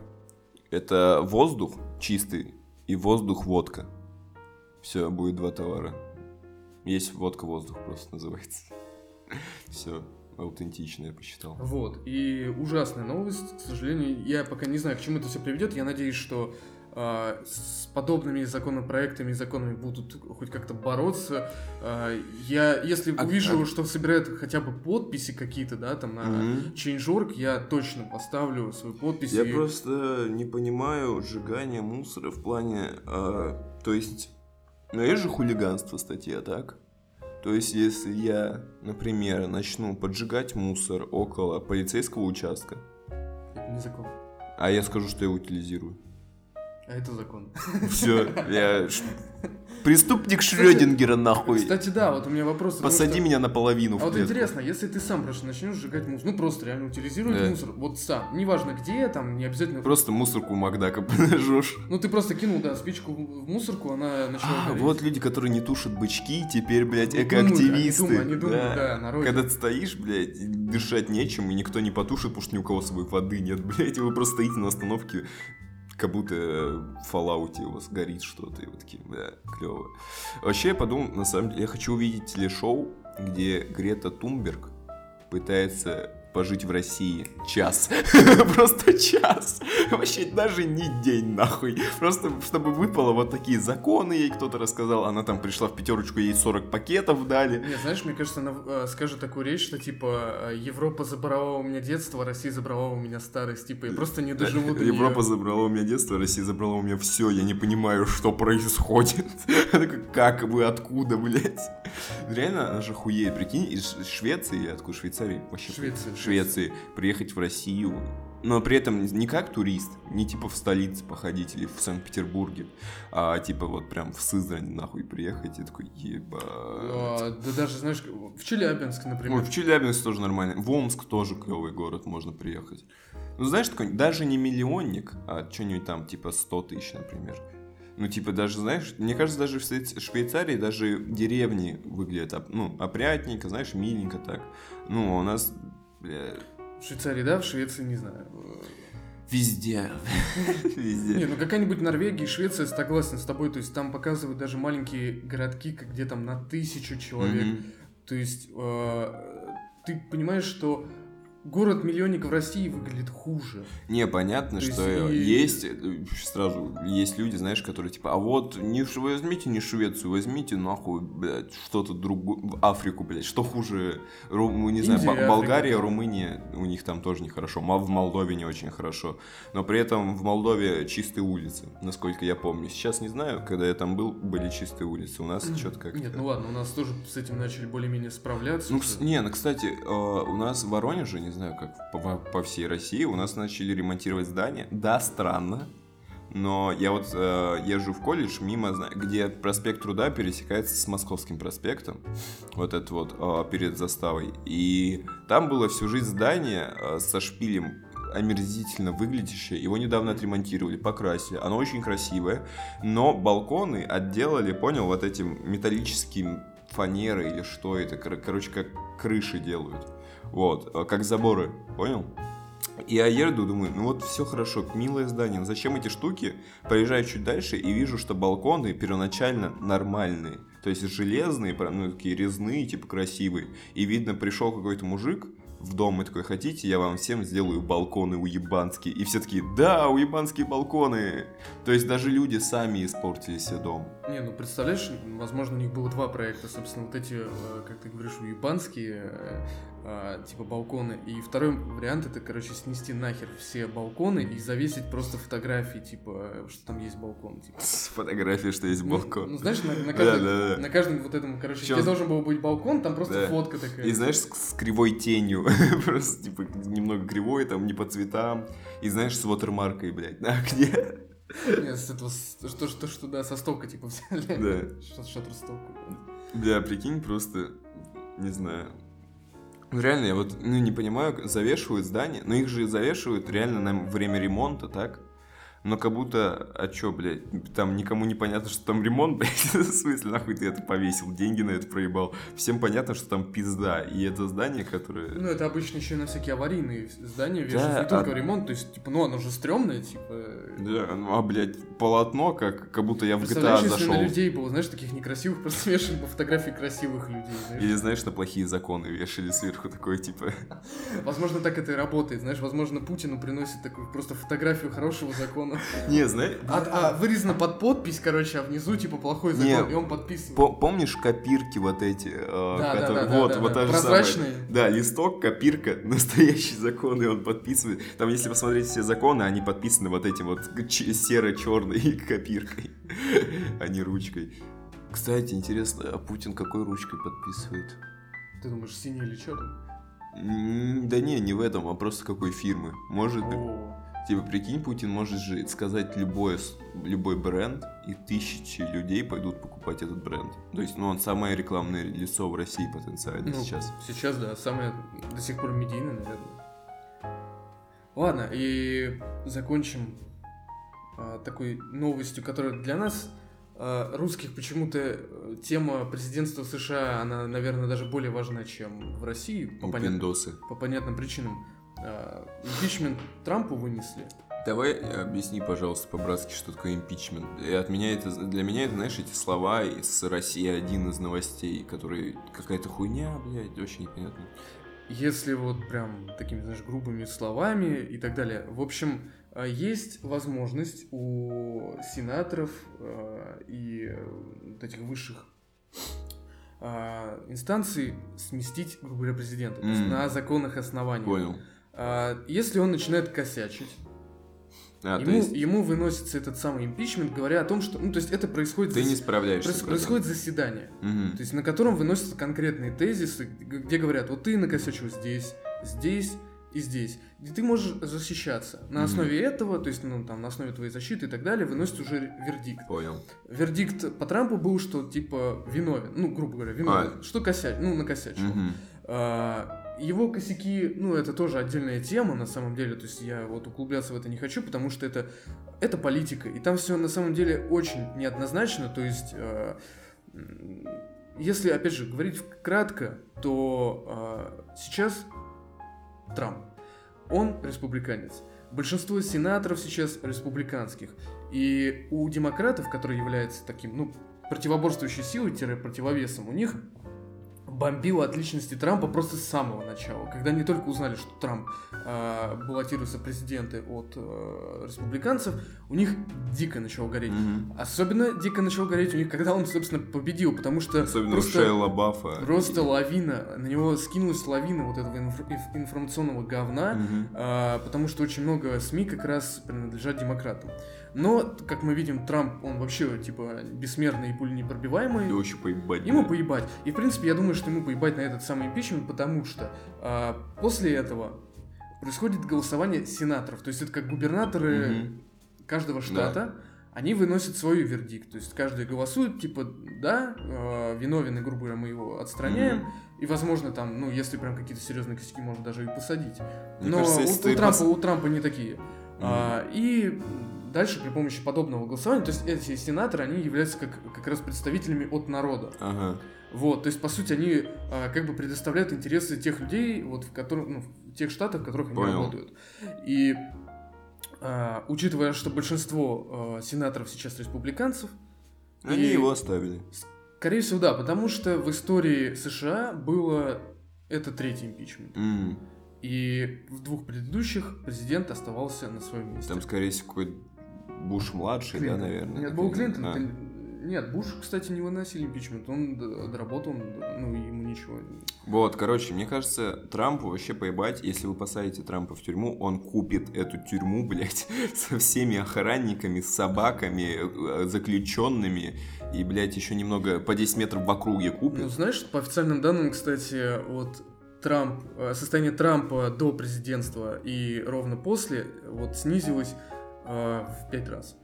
Это воздух чистый и воздух-водка. Все, будет два товара. Есть водка-воздух просто называется. Все, аутентично я посчитал.
Вот, и ужасная новость, к сожалению, я пока не знаю, к чему это все приведет, я надеюсь, что с подобными законопроектами и законами будут хоть как-то бороться. А, я, если
А-
увижу,
а-
что собирают хотя бы подписи какие-то, да, там на
Мгм.
Change.org, я точно поставлю свою подпись.
Я
и-
просто не понимаю сжигание мусора в плане... а, то есть... Ну, есть же хулиганство статья, так? То есть, если я, например, начну поджигать мусор около полицейского участка,
Это не закон,
а я скажу, что я утилизирую.
А это закон.
Все, я... Преступник Шрёдингера, нахуй.
Кстати, да, вот у меня вопрос.
Посади
что-
меня наполовину
А
в
вот
клетку.
интересно, если ты сам просто начнешь сжигать мусор, ну просто реально утилизировать
Да.
мусор, вот сам, неважно где, там, не обязательно
Просто мусорку Макдака подожжешь.
Ну, ты просто кинул, да, спичку в мусорку, она начала
А,
гореть.
вот люди, которые не тушат бычки, теперь, блядь, экоактивисты.
Они думают, они думают, да, народ.
Когда ты стоишь, блядь, дышать нечем, и никто не потушит, потому что ни у кого с собой воды нет, блядь, и вы просто стоите на остановке, как будто в Fallout у вас горит что-то, и вы такие, бля, клево. Вообще, я подумал, на самом деле, я хочу увидеть телешоу, где Грета Тунберг пытается пожить в России? Час. Просто час. Вообще даже не день, нахуй. Просто, чтобы выпало вот такие законы, ей кто-то рассказал. Она там пришла в пятерочку, ей 40 пакетов дали.
Не, знаешь, мне кажется, она э, скажет такую речь, что типа э, Европа забрала у меня детство, Россия забрала у меня старость. Типа, я просто не доживу до
Европа забрала у меня детство, Россия забрала у меня все. Я не понимаю, что происходит. Как вы, откуда, блядь? Реально, она же хуеет. Прикинь, из Швеции откуда? Швейцарии? Вообще.
Швеция,
Швеции. Приехать в Россию. Но при этом не как турист, не типа в столице походить или в Санкт-Петербурге, а типа вот прям в Сызрань нахуй приехать и такой, ебать.
А, Да даже, знаешь, в Челябинск, например.
Ой, в Челябинск тоже нормально. В Омск тоже клевый город, можно приехать. Ну, знаешь, такой, даже не миллионник, а что-нибудь там, типа 100 тысяч, например. Ну, типа, даже, знаешь, мне кажется, даже в Швейц- Швейцарии даже деревни выглядят, ну, опрятненько, знаешь, миленько так. Ну, а у нас, бля,
В Швейцарии, да, в Швеции, не знаю.
везде.
Не,
Везде.
ну какая-нибудь Норвегия и Швеция, согласен с тобой, то есть там показывают даже маленькие городки, где там на тысячу человек. То есть э, ты понимаешь, что город-миллионник в России выглядит хуже.
Не, понятно,
То
что
есть
есть, э, сразу, есть люди, знаешь, которые типа, а вот не возьмите не Швецию, возьмите нахуй, блядь, что-то другое, в Африку, блядь, что хуже, Ру- ну, не знаю,
Индия, Африка,
Болгария,
да.
Румыния, у них там тоже нехорошо, Ма- в Молдове не очень хорошо, но при этом в Молдове чистые улицы, насколько я помню. Сейчас не знаю, когда я там был, были чистые улицы, у нас что-то как-то...
Нет, ну ладно, у нас тоже с этим начали более-менее справляться.
Ну,
уже.
не, ну, кстати, э, у нас в Воронеже, не знаю, как по, по всей России, у нас начали ремонтировать здания. Да, странно, но я вот э, езжу в колледж мимо, где проспект Труда пересекается с Московским проспектом, вот это вот э, перед заставой. И там было всю жизнь здание э, со шпилем омерзительно выглядящее. Его недавно отремонтировали, покрасили. Оно очень красивое, но балконы отделали, понял, вот этим металлическим фанерой или что это, кор- короче, как крыши делают. Вот, э, как заборы, понял? И я еду, думаю, ну вот все хорошо, милое здание, зачем эти штуки? Проезжаю чуть дальше и вижу, что балконы первоначально нормальные. То есть железные, ну такие резные, типа красивые. И видно, пришел какой-то мужик в дом и такой, хотите, я вам всем сделаю балконы уебанские. И все такие, да, уебанские балконы. То есть даже люди сами испортили себе дом.
Не, ну представляешь, возможно, у них было два проекта, собственно, вот эти, э, как ты говоришь, уебанские, э, типа балконы. И второй вариант это, короче, снести нахер все балконы и завесить просто фотографии, типа, что там есть балкон. Типа.
С фотографией, что есть
Ну,
балкон.
Ну, знаешь, на, на
Да,
каждом,
да, да.
на каждом вот этом, короче,
Чё?
где должен был быть балкон, там просто
Да.
фотка такая.
И знаешь, с, с кривой тенью. Просто, типа, немного кривой, там, не по цветам. И знаешь, с вотермаркой, блядь, на окне.
Нет, с этого, что, что, что, да, со столка, типа, взяли.
Да.
Что- Шаттерстолка.
Бля, прикинь, просто, не знаю. Ну, реально, я вот, ну, не понимаю, завешивают здание, но их же завешивают реально на время ремонта, так? Но как будто, а чё, блядь, там никому не понятно, что там ремонт, блядь, в смысле, нахуй ты это повесил, деньги на это проебал. Всем понятно, что там пизда, и это здание, которое...
Ну, это обычно еще на всякие аварийные здания
Да,
вешают, не только
а-
ремонт, то есть, типа, ну, оно же стрёмное, типа...
Да, ну, а, блядь, полотно, как, как будто я в GTA зашел.
на людей было, знаешь, таких некрасивых, просто вешали бы фотографии красивых людей, знаешь.
Или знаешь, на плохие законы вешали сверху такой, типа...
Возможно, так это и работает, знаешь, возможно, Путину приносит такую просто фотографию хорошего закона.
Не, знаешь...
А, а вырезано под подпись, короче, а внизу, типа, плохой закон,
Не,
и он подписывает.
По- помнишь копирки вот эти? э,
Да, да,
которые-
да, да,
вот,
да,
вот
да.
та
Прозрачные.
самая. Да, листок, копирка, настоящий закон, и он подписывает. Там, если посмотреть все законы, они подписаны вот этим вот серо-черной копиркой, а не ручкой. Кстати, интересно, а Путин какой ручкой подписывает?
Ты думаешь, синий или черный?
М, Да не, не в этом, а просто какой фирмы. Может,
О,
типа, прикинь, Путин может же сказать любой, с- любой бренд, и тысячи людей пойдут покупать этот бренд. То есть, ну, он самое рекламное лицо в России потенциально
ну,
сейчас.
Сейчас, да, самое до сих пор медийное, наверное. Ладно, и закончим а, такой новостью, которая для нас, а, русских, почему-то э, тема президентства США, она, наверное, даже более важна, чем в России, по, понят- по понятным причинам. А, Импичмент Трампу вынесли.
Давай э, объясни, пожалуйста, по-братски, что такое импичмент. И от меня это, для меня это, знаешь, эти слова из России один из новостей, которые какая-то хуйня, блядь, очень непонятно.
если вот прям такими, знаешь, грубыми словами и так далее. В общем, э, есть возможность у сенаторов э, и вот этих высших э, инстанций сместить, грубо говоря, президента. То есть на законных основаниях.
Понял.
А, Если он начинает косячить,
А,
ему,
есть
ему выносится этот самый импичмент, говоря о том, что... Ну, то есть это происходит...
ты
зас-
не справляешься.
проис- происходит заседание.
Мгм.
То есть на котором выносятся конкретные тезисы, где говорят, вот ты накосячил здесь, здесь и здесь. И ты можешь защищаться. На основе этого, то есть ну, там, на основе твоей защиты и так далее, выносит уже вердикт.
Понял.
Вердикт по Трампу был, что типа виновен, ну, грубо говоря, виновен. Что косяч, ну, накосячил.
Мгм.
А, Его косяки, ну, это тоже отдельная тема, на самом деле, то есть я вот углубляться в это не хочу, потому что это, это политика, и там все на самом деле очень неоднозначно, то есть, э, если, опять же, говорить кратко, то э, сейчас Трамп, он республиканец. Большинство сенаторов сейчас республиканских. И у демократов, которые являются таким, ну, противоборствующей силой-противовесом, у них бомбило от личности Трампа просто с самого начала. Когда они только узнали, что Трамп э, баллотируется президенты от э, республиканцев, у них дико начало гореть.
Мгм.
Особенно дико начало гореть у них, когда он, собственно, победил, потому что
Особенно
просто...
Шейла Баффа.
Просто лавина, на него скинулась лавина вот этого инф- инф- информационного говна,
Мгм.
а, потому что очень много СМИ как раз принадлежат демократам. Но, как мы видим, Трамп, он вообще, типа, бессмертный и пуленепробиваемый.
Да вообще поебать.
Ему
блядь.
поебать. И, в принципе, я думаю, что ему поебать на этот самый импичмент, потому что а, после этого происходит голосование сенаторов. То есть это как губернаторы
Мгм.
каждого штата, они выносят свой вердикт. То есть каждый голосует, типа, да, э, виновен, и, грубо говоря, мы его отстраняем.
Мгм.
И, возможно, там, ну, если прям какие-то серьезные косяки, можно даже и посадить.
Мне
Но
кажется,
у, у Трампа,
пос-
у Трампа не такие. А, и дальше при помощи подобного голосования, то есть эти сенаторы, они являются как, как раз представителями от народа.
Ага.
Вот, то есть, по сути, они а, как бы предоставляют интересы тех людей, вот, в которых, ну, в тех штатах, в которых они
Понял.
работают. И а, учитывая, что большинство а, сенаторов сейчас республиканцев,
Они
И-
его оставили.
скорее всего, да, потому что в истории США было это третий импичмент.
М.
И в двух предыдущих президент оставался на своем месте.
Там, скорее всего, какой Буш младший, да,
Клинтон.
наверное.
Нет, был Клинтон.
А.
Нет, Буш, кстати, не выносили импичмент. Он доработал, ну, ему ничего.
Вот, короче, мне кажется, Трампу вообще поебать, если вы посадите Трампа в тюрьму, он купит эту тюрьму, блядь, со всеми охранниками, с собаками, э, заключенными, и, блядь, еще немного по 10 метров в округе
Ну,
купит.
знаешь, по официальным данным, кстати, вот Трамп, э, состояние Трампа до президентства и ровно после вот снизилось э, в пять раз.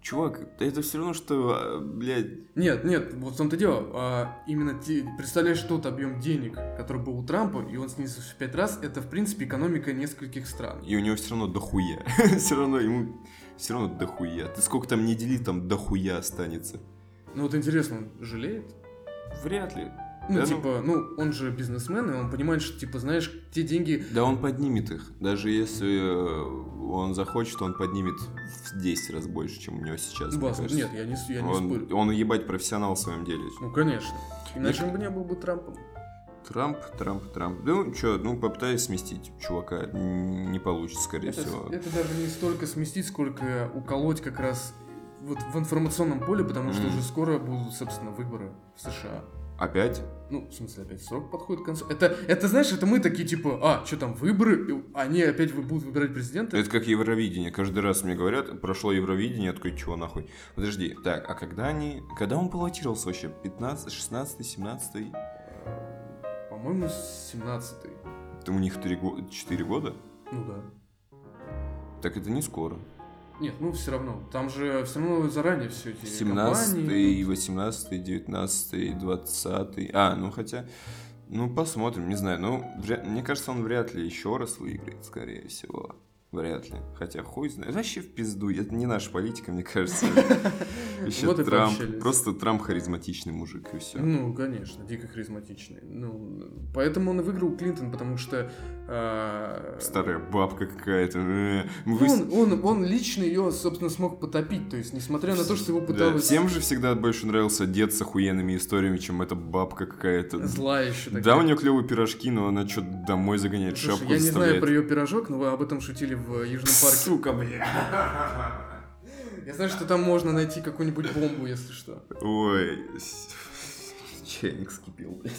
Чувак, это все равно, что, э, блядь,
Нет, нет, вот в том-то дело. а, именно те- представляешь тот объем денег, который был у Трампа, и он снизился в пять раз, это, в принципе, экономика нескольких стран.
и у него все равно дохуя. все равно ему, все равно дохуя. Ты сколько там не дели, там дохуя останется.
Ну вот интересно, он жалеет?
Вряд ли.
Ну,
Да ну.
типа, ну, он же бизнесмен, и он понимает, что, типа, знаешь, те деньги...
Да он поднимет их. Даже если э, он захочет, он поднимет в 10 раз больше, чем у него сейчас.
Ну,
мне
бас- нет, я не, я не
он,
спорю.
он ебать профессионал в своем деле.
Ну, конечно. Иначе он бы не был бы Трампом.
Трамп, Трамп, Трамп. Ну, что, ну, попытаюсь сместить чувака. Не получится, скорее
Это,
всего.
это даже не столько сместить, сколько уколоть как раз вот в информационном поле, потому что
Мгм.
уже скоро будут, собственно, выборы в США.
Опять?
Ну, в смысле, опять срок подходит к концу. Это, это знаешь, это мы такие, типа, а, что там, выборы? Они опять будут выбирать президента?
Это как Евровидение. Каждый раз мне говорят, прошло Евровидение, я такой, чего нахуй? Подожди, так, а когда они... Когда он баллотировался вообще? 15, 16, 17?
По-моему, 17-й.
Там у них 3 го... 4 года?
Ну да.
Так это не скоро.
Нет, ну все равно. Там же все равно заранее все эти
17,
кампании идут.
18, 19, 20. А, ну хотя... Ну, посмотрим, не знаю. Ну, мне кажется, он вряд ли еще раз выиграет, скорее всего. Вряд ли. Хотя хуй знает. Вообще в пизду. Это не наша политика, мне кажется. Еще Трамп. Просто Трамп харизматичный мужик, и все.
Ну, конечно, дико харизматичный. Ну, поэтому он и выиграл Клинтон, потому что а,
Старая бабка какая-то. э. С-
Он, он, лично ее, собственно, смог потопить. То есть, несмотря на то, что его
Да,
пыталась
Всем же всегда больше нравился дед с охуенными историями, чем эта бабка какая-то.
злая еще.
Да, у нее клевые пирожки, но она что-то домой загоняет,
Слушай,
шапку
я не знаю про ее пирожок, но вы об этом шутили в Южном парке.
Сука, бля.
Я знаю, что там можно найти какую-нибудь бомбу, если что.
Ой, чайник скипел, блядь.